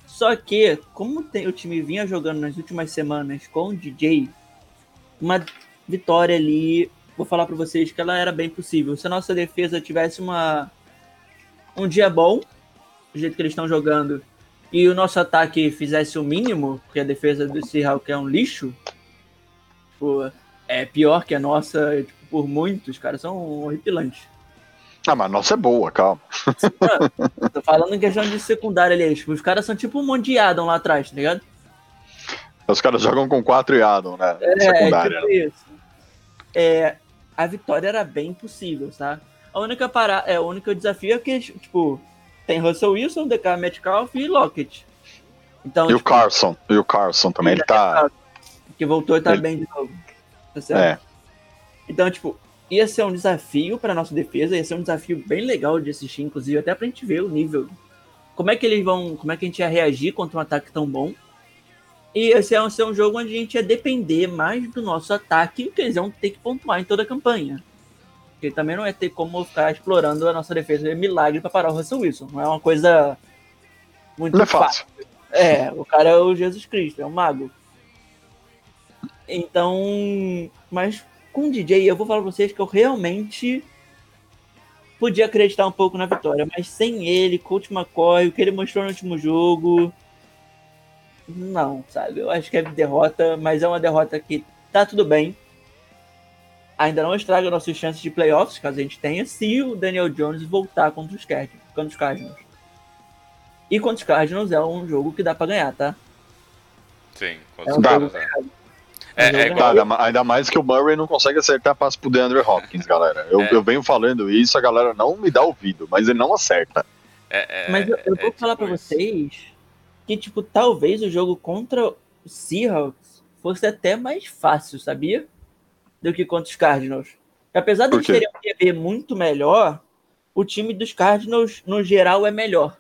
Só que, como tem, o time vinha jogando nas últimas semanas com o DJ, uma vitória ali, vou falar para vocês que ela era bem possível. Se a nossa defesa tivesse uma um dia bom, do jeito que eles estão jogando, e o nosso ataque fizesse o mínimo, porque a defesa do Seahawks é um lixo, pô, é pior que a nossa tipo, por muitos, caras são horripilantes. Ah, mas a nossa é boa, calma. Tô falando em questão de secundária ali. Tipo, os caras são tipo um monte de Adam lá atrás, tá ligado? Os caras jogam com quatro e Adam, né? É, secundária. Tipo isso. É, a vitória era bem possível, tá? A única parada, é, o único desafio é que, tipo, tem Russell Wilson, DK Metcalf e Lockett. Então, e tipo, o Carson, e o Carson também, ele tá... Que voltou e tá ele... bem de novo. Tá certo? É. Então, tipo, ia ser um desafio para nossa defesa, ia ser um desafio bem legal de assistir, inclusive, até pra gente ver o nível. Como é que eles vão. Como é que a gente ia reagir contra um ataque tão bom? E esse é um, esse é um jogo onde a gente ia depender mais do nosso ataque, que eles iam ter que pontuar em toda a campanha. Porque também não ia ter como ficar explorando a nossa defesa de milagre para parar o Russell Wilson. Não é uma coisa muito Não é fácil. É, o cara é o Jesus Cristo, é um mago. Então, mas com o DJ, eu vou falar pra vocês que eu realmente podia acreditar um pouco na vitória, mas sem ele, Coach McCoy, o que ele mostrou no último jogo, não, sabe? Eu acho que é derrota, mas é uma derrota que tá tudo bem. Ainda não estraga nossas chances de playoffs, caso a gente tenha, se o Daniel Jones voltar contra os Cardinals. Contra os Cardinals. E contra os Cardinals é um jogo que dá pra ganhar, tá? Sim, com É um Dá. É, é. Tá, ainda ma- ainda mais que o Murray não consegue acertar passe pro DeAndre Hopkins, galera. Eu, É. eu venho falando isso, a galera não me dá ouvido, mas ele não acerta. É, é, Mas eu, eu é vou tipo falar pra isso. vocês que, tipo, talvez o jogo contra o Seahawks fosse até mais fácil, sabia? Do que contra os Cardinals. Apesar de eles terem um QB muito melhor, o time dos Cardinals, no geral, é melhor.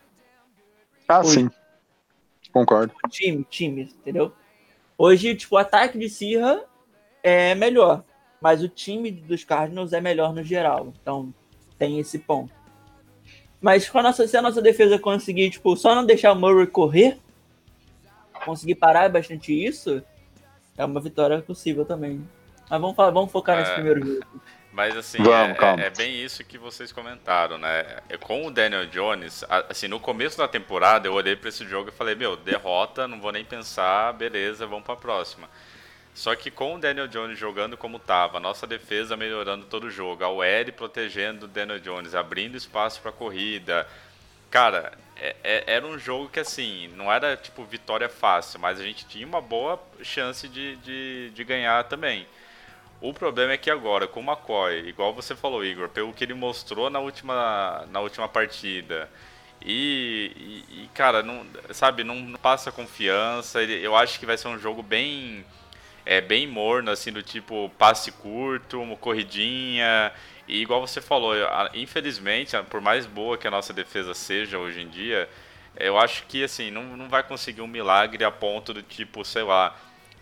Ah, Oi. sim. Concordo. O time, time, entendeu? Hoje, tipo, o ataque de Sierra é melhor, mas o time dos Cardinals é melhor no geral. Então, tem esse ponto. Mas com a nossa, se a nossa defesa conseguir, tipo, só não deixar o Murray correr, conseguir parar bastante isso, é uma vitória possível também. Mas vamos, falar, vamos focar nesse É. primeiro jogo. Mas assim, Vamos, é, é- é bem isso que vocês comentaram, né? É, Com o Daniel Jones, a- assim, no começo da temporada eu olhei pra esse jogo e falei, meu, derrota, não vou nem pensar, beleza, vamos pra próxima. Só que com o Daniel Jones jogando como tava, a nossa defesa melhorando todo o jogo, a OL protegendo o Daniel Jones, abrindo espaço pra corrida. Cara, é- é- era um jogo que assim, não era tipo vitória fácil, mas a gente tinha uma boa chance de, de, de ganhar também. O problema é que agora, com o McCoy, igual você falou, Igor, pelo que ele mostrou na última, na última partida, e, e- e, cara, não, sabe, não, não passa confiança, ele- eu acho que vai ser um jogo bem, é, bem morno, assim, do tipo passe curto, uma corridinha, e igual você falou, infelizmente, por mais boa que a nossa defesa seja hoje em dia, eu acho que, assim, não, não vai conseguir um milagre a ponto do tipo, sei lá,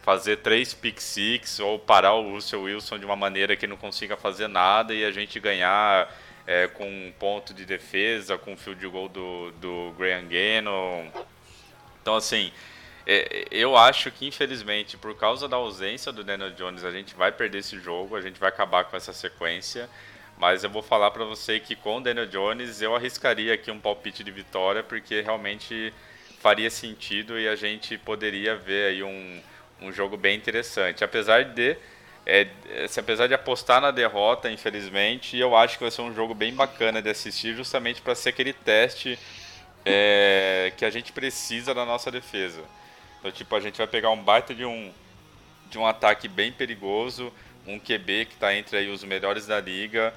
fazer três pick six ou parar o Russell Wilson de uma maneira que não consiga fazer nada e a gente ganhar é, com um ponto de defesa, com o field goal do, do Graham Gannon. Então, assim, é, eu acho que infelizmente, por causa da ausência do Daniel Jones, a gente vai perder esse jogo, a gente vai acabar com essa sequência. Mas eu vou falar pra você que com o Daniel Jones eu arriscaria aqui um palpite de vitória, porque realmente faria sentido e a gente poderia ver aí um, um jogo bem interessante. Apesar de é, se apesar de apostar na derrota, infelizmente, eu acho que vai ser um jogo bem bacana de assistir, justamente para ser aquele teste é, que a gente precisa da nossa defesa. Então, tipo, a gente vai pegar um baita de um de um ataque bem perigoso, um QB que está entre aí os melhores da liga.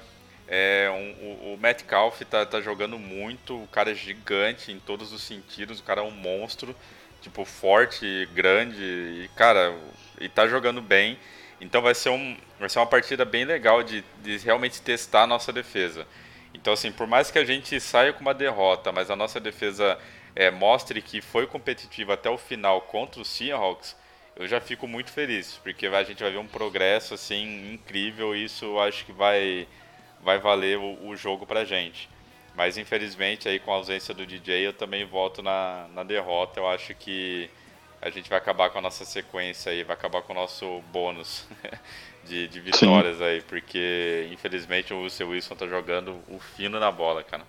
É, um- o, o Metcalf tá, tá jogando muito, o cara é gigante em todos os sentidos, o cara é um monstro, tipo, forte, grande, e, cara, e tá jogando bem. Então vai ser, um, vai ser uma partida bem legal de, de realmente testar a nossa defesa. Então, assim, por mais que a gente saia com uma derrota, mas a nossa defesa é, mostre que foi competitiva até o final contra os Seahawks, eu já fico muito feliz, porque a gente vai ver um progresso assim incrível e isso acho que vai, vai valer o, o jogo pra gente. Mas infelizmente aí com a ausência do DJ eu também volto na, na derrota. Eu acho que a gente vai acabar com a nossa sequência aí, vai acabar com o nosso bônus de, de vitórias aí, porque infelizmente o Russell Wilson tá jogando o fino na bola, cara.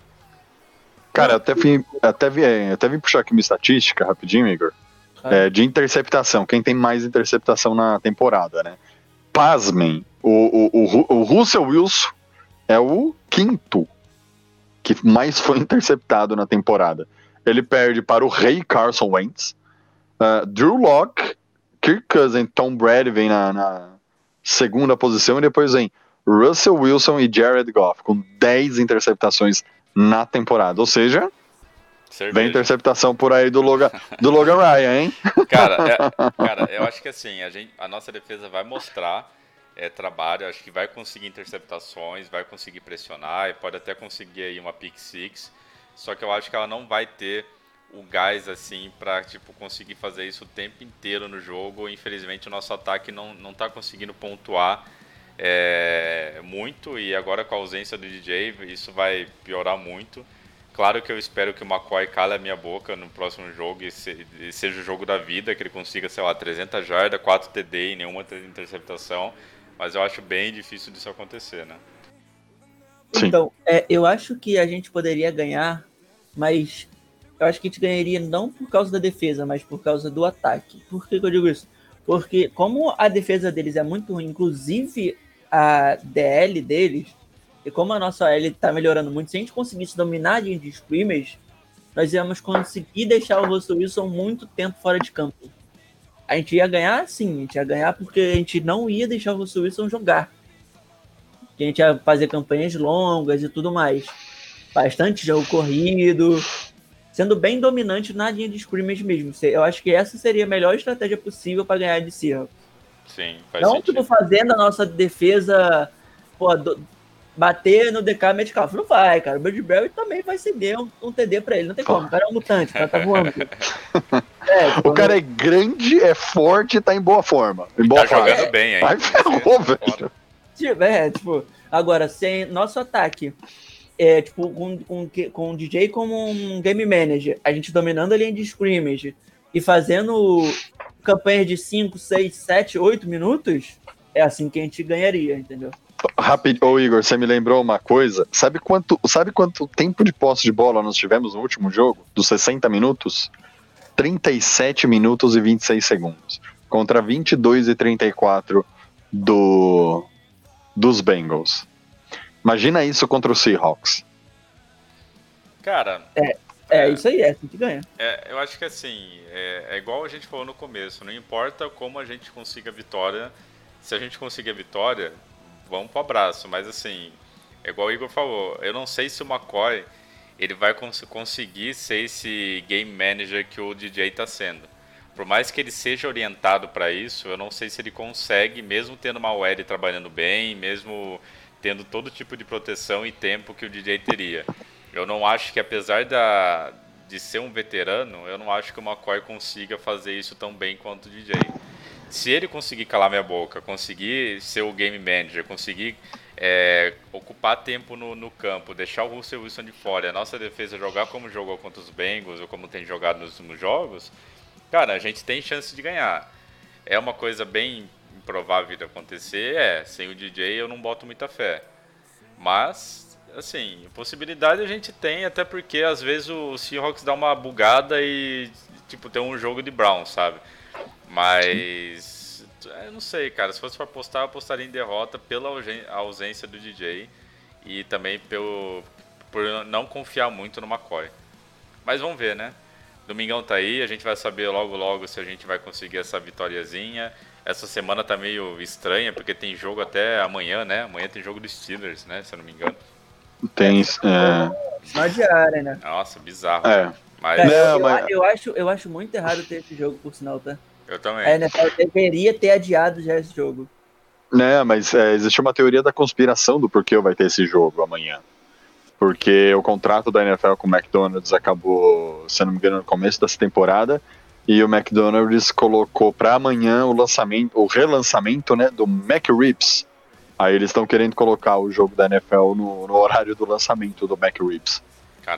Cara, eu até vim, até vim, até vim puxar aqui uma estatística rapidinho, Igor. É, de interceptação. Quem tem mais interceptação na temporada, né? Pasmem, o, o, o, o Russell Wilson é o quinto que mais foi interceptado na temporada. Ele perde para o rei Carson Wentz, uh, Drew Locke, Kirk Cousins, Tom Brady vem na, na segunda posição e depois vem Russell Wilson e Jared Goff com 10 interceptações na temporada. Ou seja, vem Cerveja. interceptação por aí do Logan, do Logan Ryan, hein? Cara, é- cara, eu acho que assim, a, gente, a nossa defesa vai mostrar é, trabalho, acho que vai conseguir interceptações, vai conseguir pressionar e pode até conseguir aí uma pick six. Só que eu acho que ela não vai ter o gás assim para tipo conseguir fazer isso o tempo inteiro no jogo. Infelizmente o nosso ataque não não tá conseguindo pontuar é, muito e agora com a ausência do DJ isso vai piorar muito. Claro que eu espero que o McCoy cale a minha boca no próximo jogo e, se, e seja o jogo da vida, que ele consiga, sei lá, 300 jardas, 4 TD e nenhuma interceptação, mas eu acho bem difícil disso acontecer, né? Sim. Então, é, eu acho que a gente poderia ganhar, mas eu acho que a gente ganharia não por causa da defesa, mas por causa do ataque. Por que, que eu digo isso? Porque como a defesa deles é muito ruim, inclusive a DL deles, e como a nossa L está melhorando muito, se a gente conseguisse dominar de scrimmage, nós íamos conseguir deixar o Russell Wilson muito tempo fora de campo. A gente ia ganhar sim, a gente ia ganhar porque a gente não ia deixar o Wilson jogar. A gente ia fazer campanhas longas e tudo mais. Bastante jogo corrido, sendo bem dominante na linha de scrimmage mesmo. Eu acho que essa seria a melhor estratégia possível para ganhar de Seahawks. Sim, faz Não, sentido. tipo, fazendo a nossa defesa pô, do, bater no DK Metcalf. Não vai, cara. O Birdberry também vai ceder um, um TD pra ele. Não tem como. O cara é um mutante, o cara tá voando. É, o cara é grande, é forte tá em boa forma. Em boa tá fase. jogando bem aí. Aí ferrou, velho. Tipo, é, tipo, agora, sem nosso ataque, é, tipo, com, com, com o DJ como um game manager, a gente dominando a linha de scrimmage e fazendo campanhas de 5, 6, 7, 8 minutos, é assim que a gente ganharia, entendeu? Rápido, ô Igor, você me lembrou uma coisa. Sabe quanto, sabe quanto tempo de posse de bola nós tivemos no último jogo? Dos 60 minutos? 37 minutos e 26 segundos. Contra 22 e 34 do, dos Bengals. Imagina isso contra o Seahawks. Cara, É, é isso aí, é assim que ganha. É, eu acho que assim, é, é igual a gente falou no começo, não importa como a gente consiga a vitória, se a gente conseguir a vitória, vamos pro abraço, mas assim, é igual o Igor falou, eu não sei se o McCoy ele vai cons conseguir ser esse game manager que o DJ está sendo. Por mais que ele seja orientado para isso, eu não sei se ele consegue, mesmo tendo uma OL trabalhando bem, mesmo tendo todo tipo de proteção e tempo que o DJ teria. Eu não acho que apesar da, de ser um veterano, eu não acho que o McCoy consiga fazer isso tão bem quanto o DJ. Se ele conseguir calar minha boca, conseguir ser o game manager, conseguir é, ocupar tempo no, no, campo, deixar o Russell Wilson de fora a nossa defesa jogar como jogou contra os Bengals ou como tem jogado nos últimos jogos, cara, a gente tem chance de ganhar. É uma coisa bem improvável de acontecer, é, sem o DJ eu não boto muita fé. Mas, assim, possibilidade a gente tem, até porque às vezes o Seahawks dá uma bugada e, tipo, tem um jogo de Brown, sabe? Mas, eu não sei, cara, se fosse para apostar, eu apostaria em derrota pela ausência do DJ e também pelo, por não confiar muito no McCoy. Mas vamos ver, né? Domingão tá aí, a gente vai saber logo logo se a gente vai conseguir essa vitóriazinha. Essa semana tá meio estranha, porque tem jogo até amanhã, né? Amanhã tem jogo dos Steelers, né? Se eu não me engano. Tem. É... Na diária, né? Nossa, bizarro. É. Mas Cara, Não, eu, mas- eu acho, eu acho muito errado ter esse jogo, por sinal, tá? Eu também. A NFL deveria ter adiado já esse jogo. Né, mas é, existe uma teoria da conspiração do porquê vai ter esse jogo amanhã. Porque o contrato da NFL com o McDonald's acabou, se eu não me engano, no começo dessa temporada. E o McDonald's colocou para amanhã o lançamento, o relançamento, né, do McRibs. Aí eles estão querendo colocar o jogo da NFL no, no horário do lançamento do McRibs.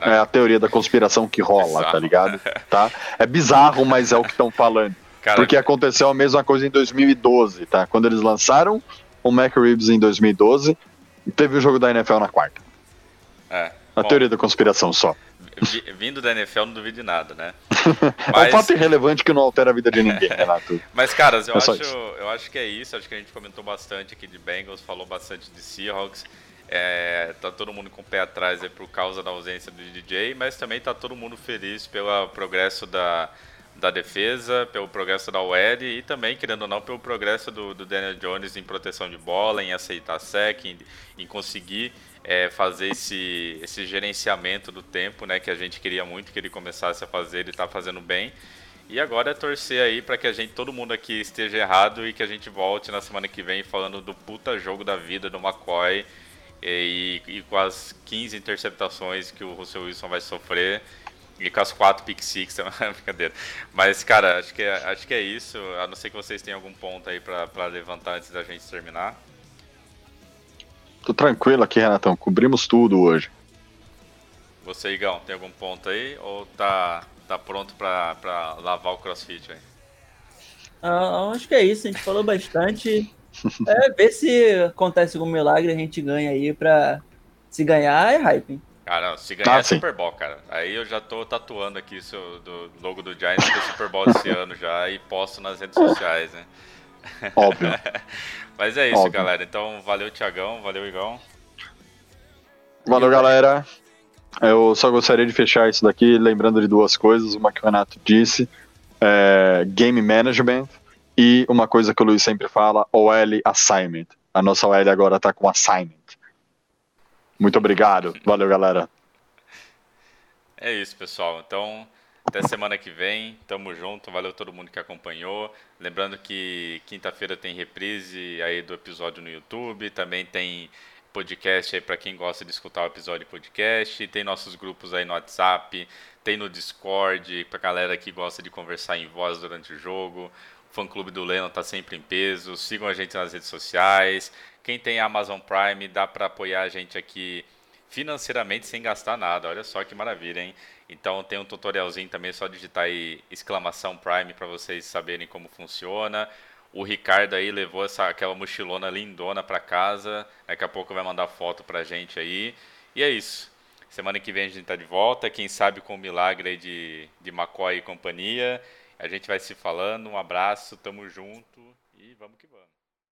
É a teoria da conspiração que rola, Bizarro. tá ligado? Tá? É bizarro, mas é o que estão falando. Cara, Porque aconteceu a mesma coisa em 2012, tá? Quando eles lançaram o McRibs em 2012, teve o jogo da NFL na quarta. é. A Bom, teoria da conspiração só. vi- Vindo da NFL, não duvido de nada, né? É um Mas- fato irrelevante que não altera a vida de ninguém, Renato. Mas, caras, eu, É acho, eu acho que é isso. Acho que a gente comentou bastante aqui de Bengals, falou bastante de Seahawks. É, tá todo mundo com o pé atrás aí por causa da ausência do DJ, mas também tá todo mundo feliz pelo progresso da, da defesa, pelo progresso da OL e também, querendo ou não, pelo progresso do, do Daniel Jones em proteção de bola, em aceitar sec, em, em conseguir é, fazer esse, esse gerenciamento do tempo, né, que a gente queria muito que ele começasse a fazer, ele tá fazendo bem. E agora é torcer aí para que a gente, todo mundo aqui esteja errado e que a gente volte na semana que vem falando do puta jogo da vida do McCoy e, e com as 15 interceptações que o Russell Wilson vai sofrer. E com as quatro pick six, brincadeira. Mas, cara, acho que, é, acho que é isso. A não ser que vocês tenham algum ponto aí pra, pra levantar antes da gente terminar. Tô tranquilo aqui, Renatão. Cobrimos tudo hoje. Você, Igão, tem algum ponto aí? Ou tá, tá pronto pra, pra lavar o crossfit aí? Ah, acho que é isso, a gente falou bastante. É, ver se acontece algum milagre a gente ganha aí pra. Se ganhar é hype. Cara, se ganhar Ah, é. Super Bowl, cara. Aí eu já tô tatuando aqui o do logo do Giants do Super Bowl esse ano já e posto nas redes sociais, né? Óbvio. Mas é isso, Óbvio. galera. Então, valeu, Tiagão. Valeu, Igão. Valeu, galera. Eu só gostaria de fechar isso daqui lembrando de duas coisas. Uma que o Renato disse, é, game management, e uma coisa que o Luiz sempre fala, OL assignment. A nossa OL agora tá com assignment. Muito obrigado. Valeu, galera. É isso, pessoal. Então, até semana que vem. Tamo junto. Valeu todo mundo que acompanhou. Lembrando que quinta-feira tem reprise aí do episódio no YouTube. Também tem podcast aí para quem gosta de escutar o episódio podcast. Tem nossos grupos aí no WhatsApp. Tem no Discord pra galera que gosta de conversar em voz durante o jogo. O fã clube do Lennon tá sempre em peso. Sigam a gente nas redes sociais. Quem tem Amazon Prime, dá para apoiar a gente aqui financeiramente sem gastar nada. Olha só que maravilha, hein? Então tem um tutorialzinho também, só digitar aí exclamação Prime para vocês saberem como funciona. O Ricardo aí levou essa, aquela mochilona lindona para casa. Daqui a pouco vai mandar foto pra gente aí. E é isso. Semana que vem a gente tá de volta. Quem sabe com o milagre aí de, de McCoy e companhia. A gente vai se falando. Um abraço, tamo junto e vamos que vamos.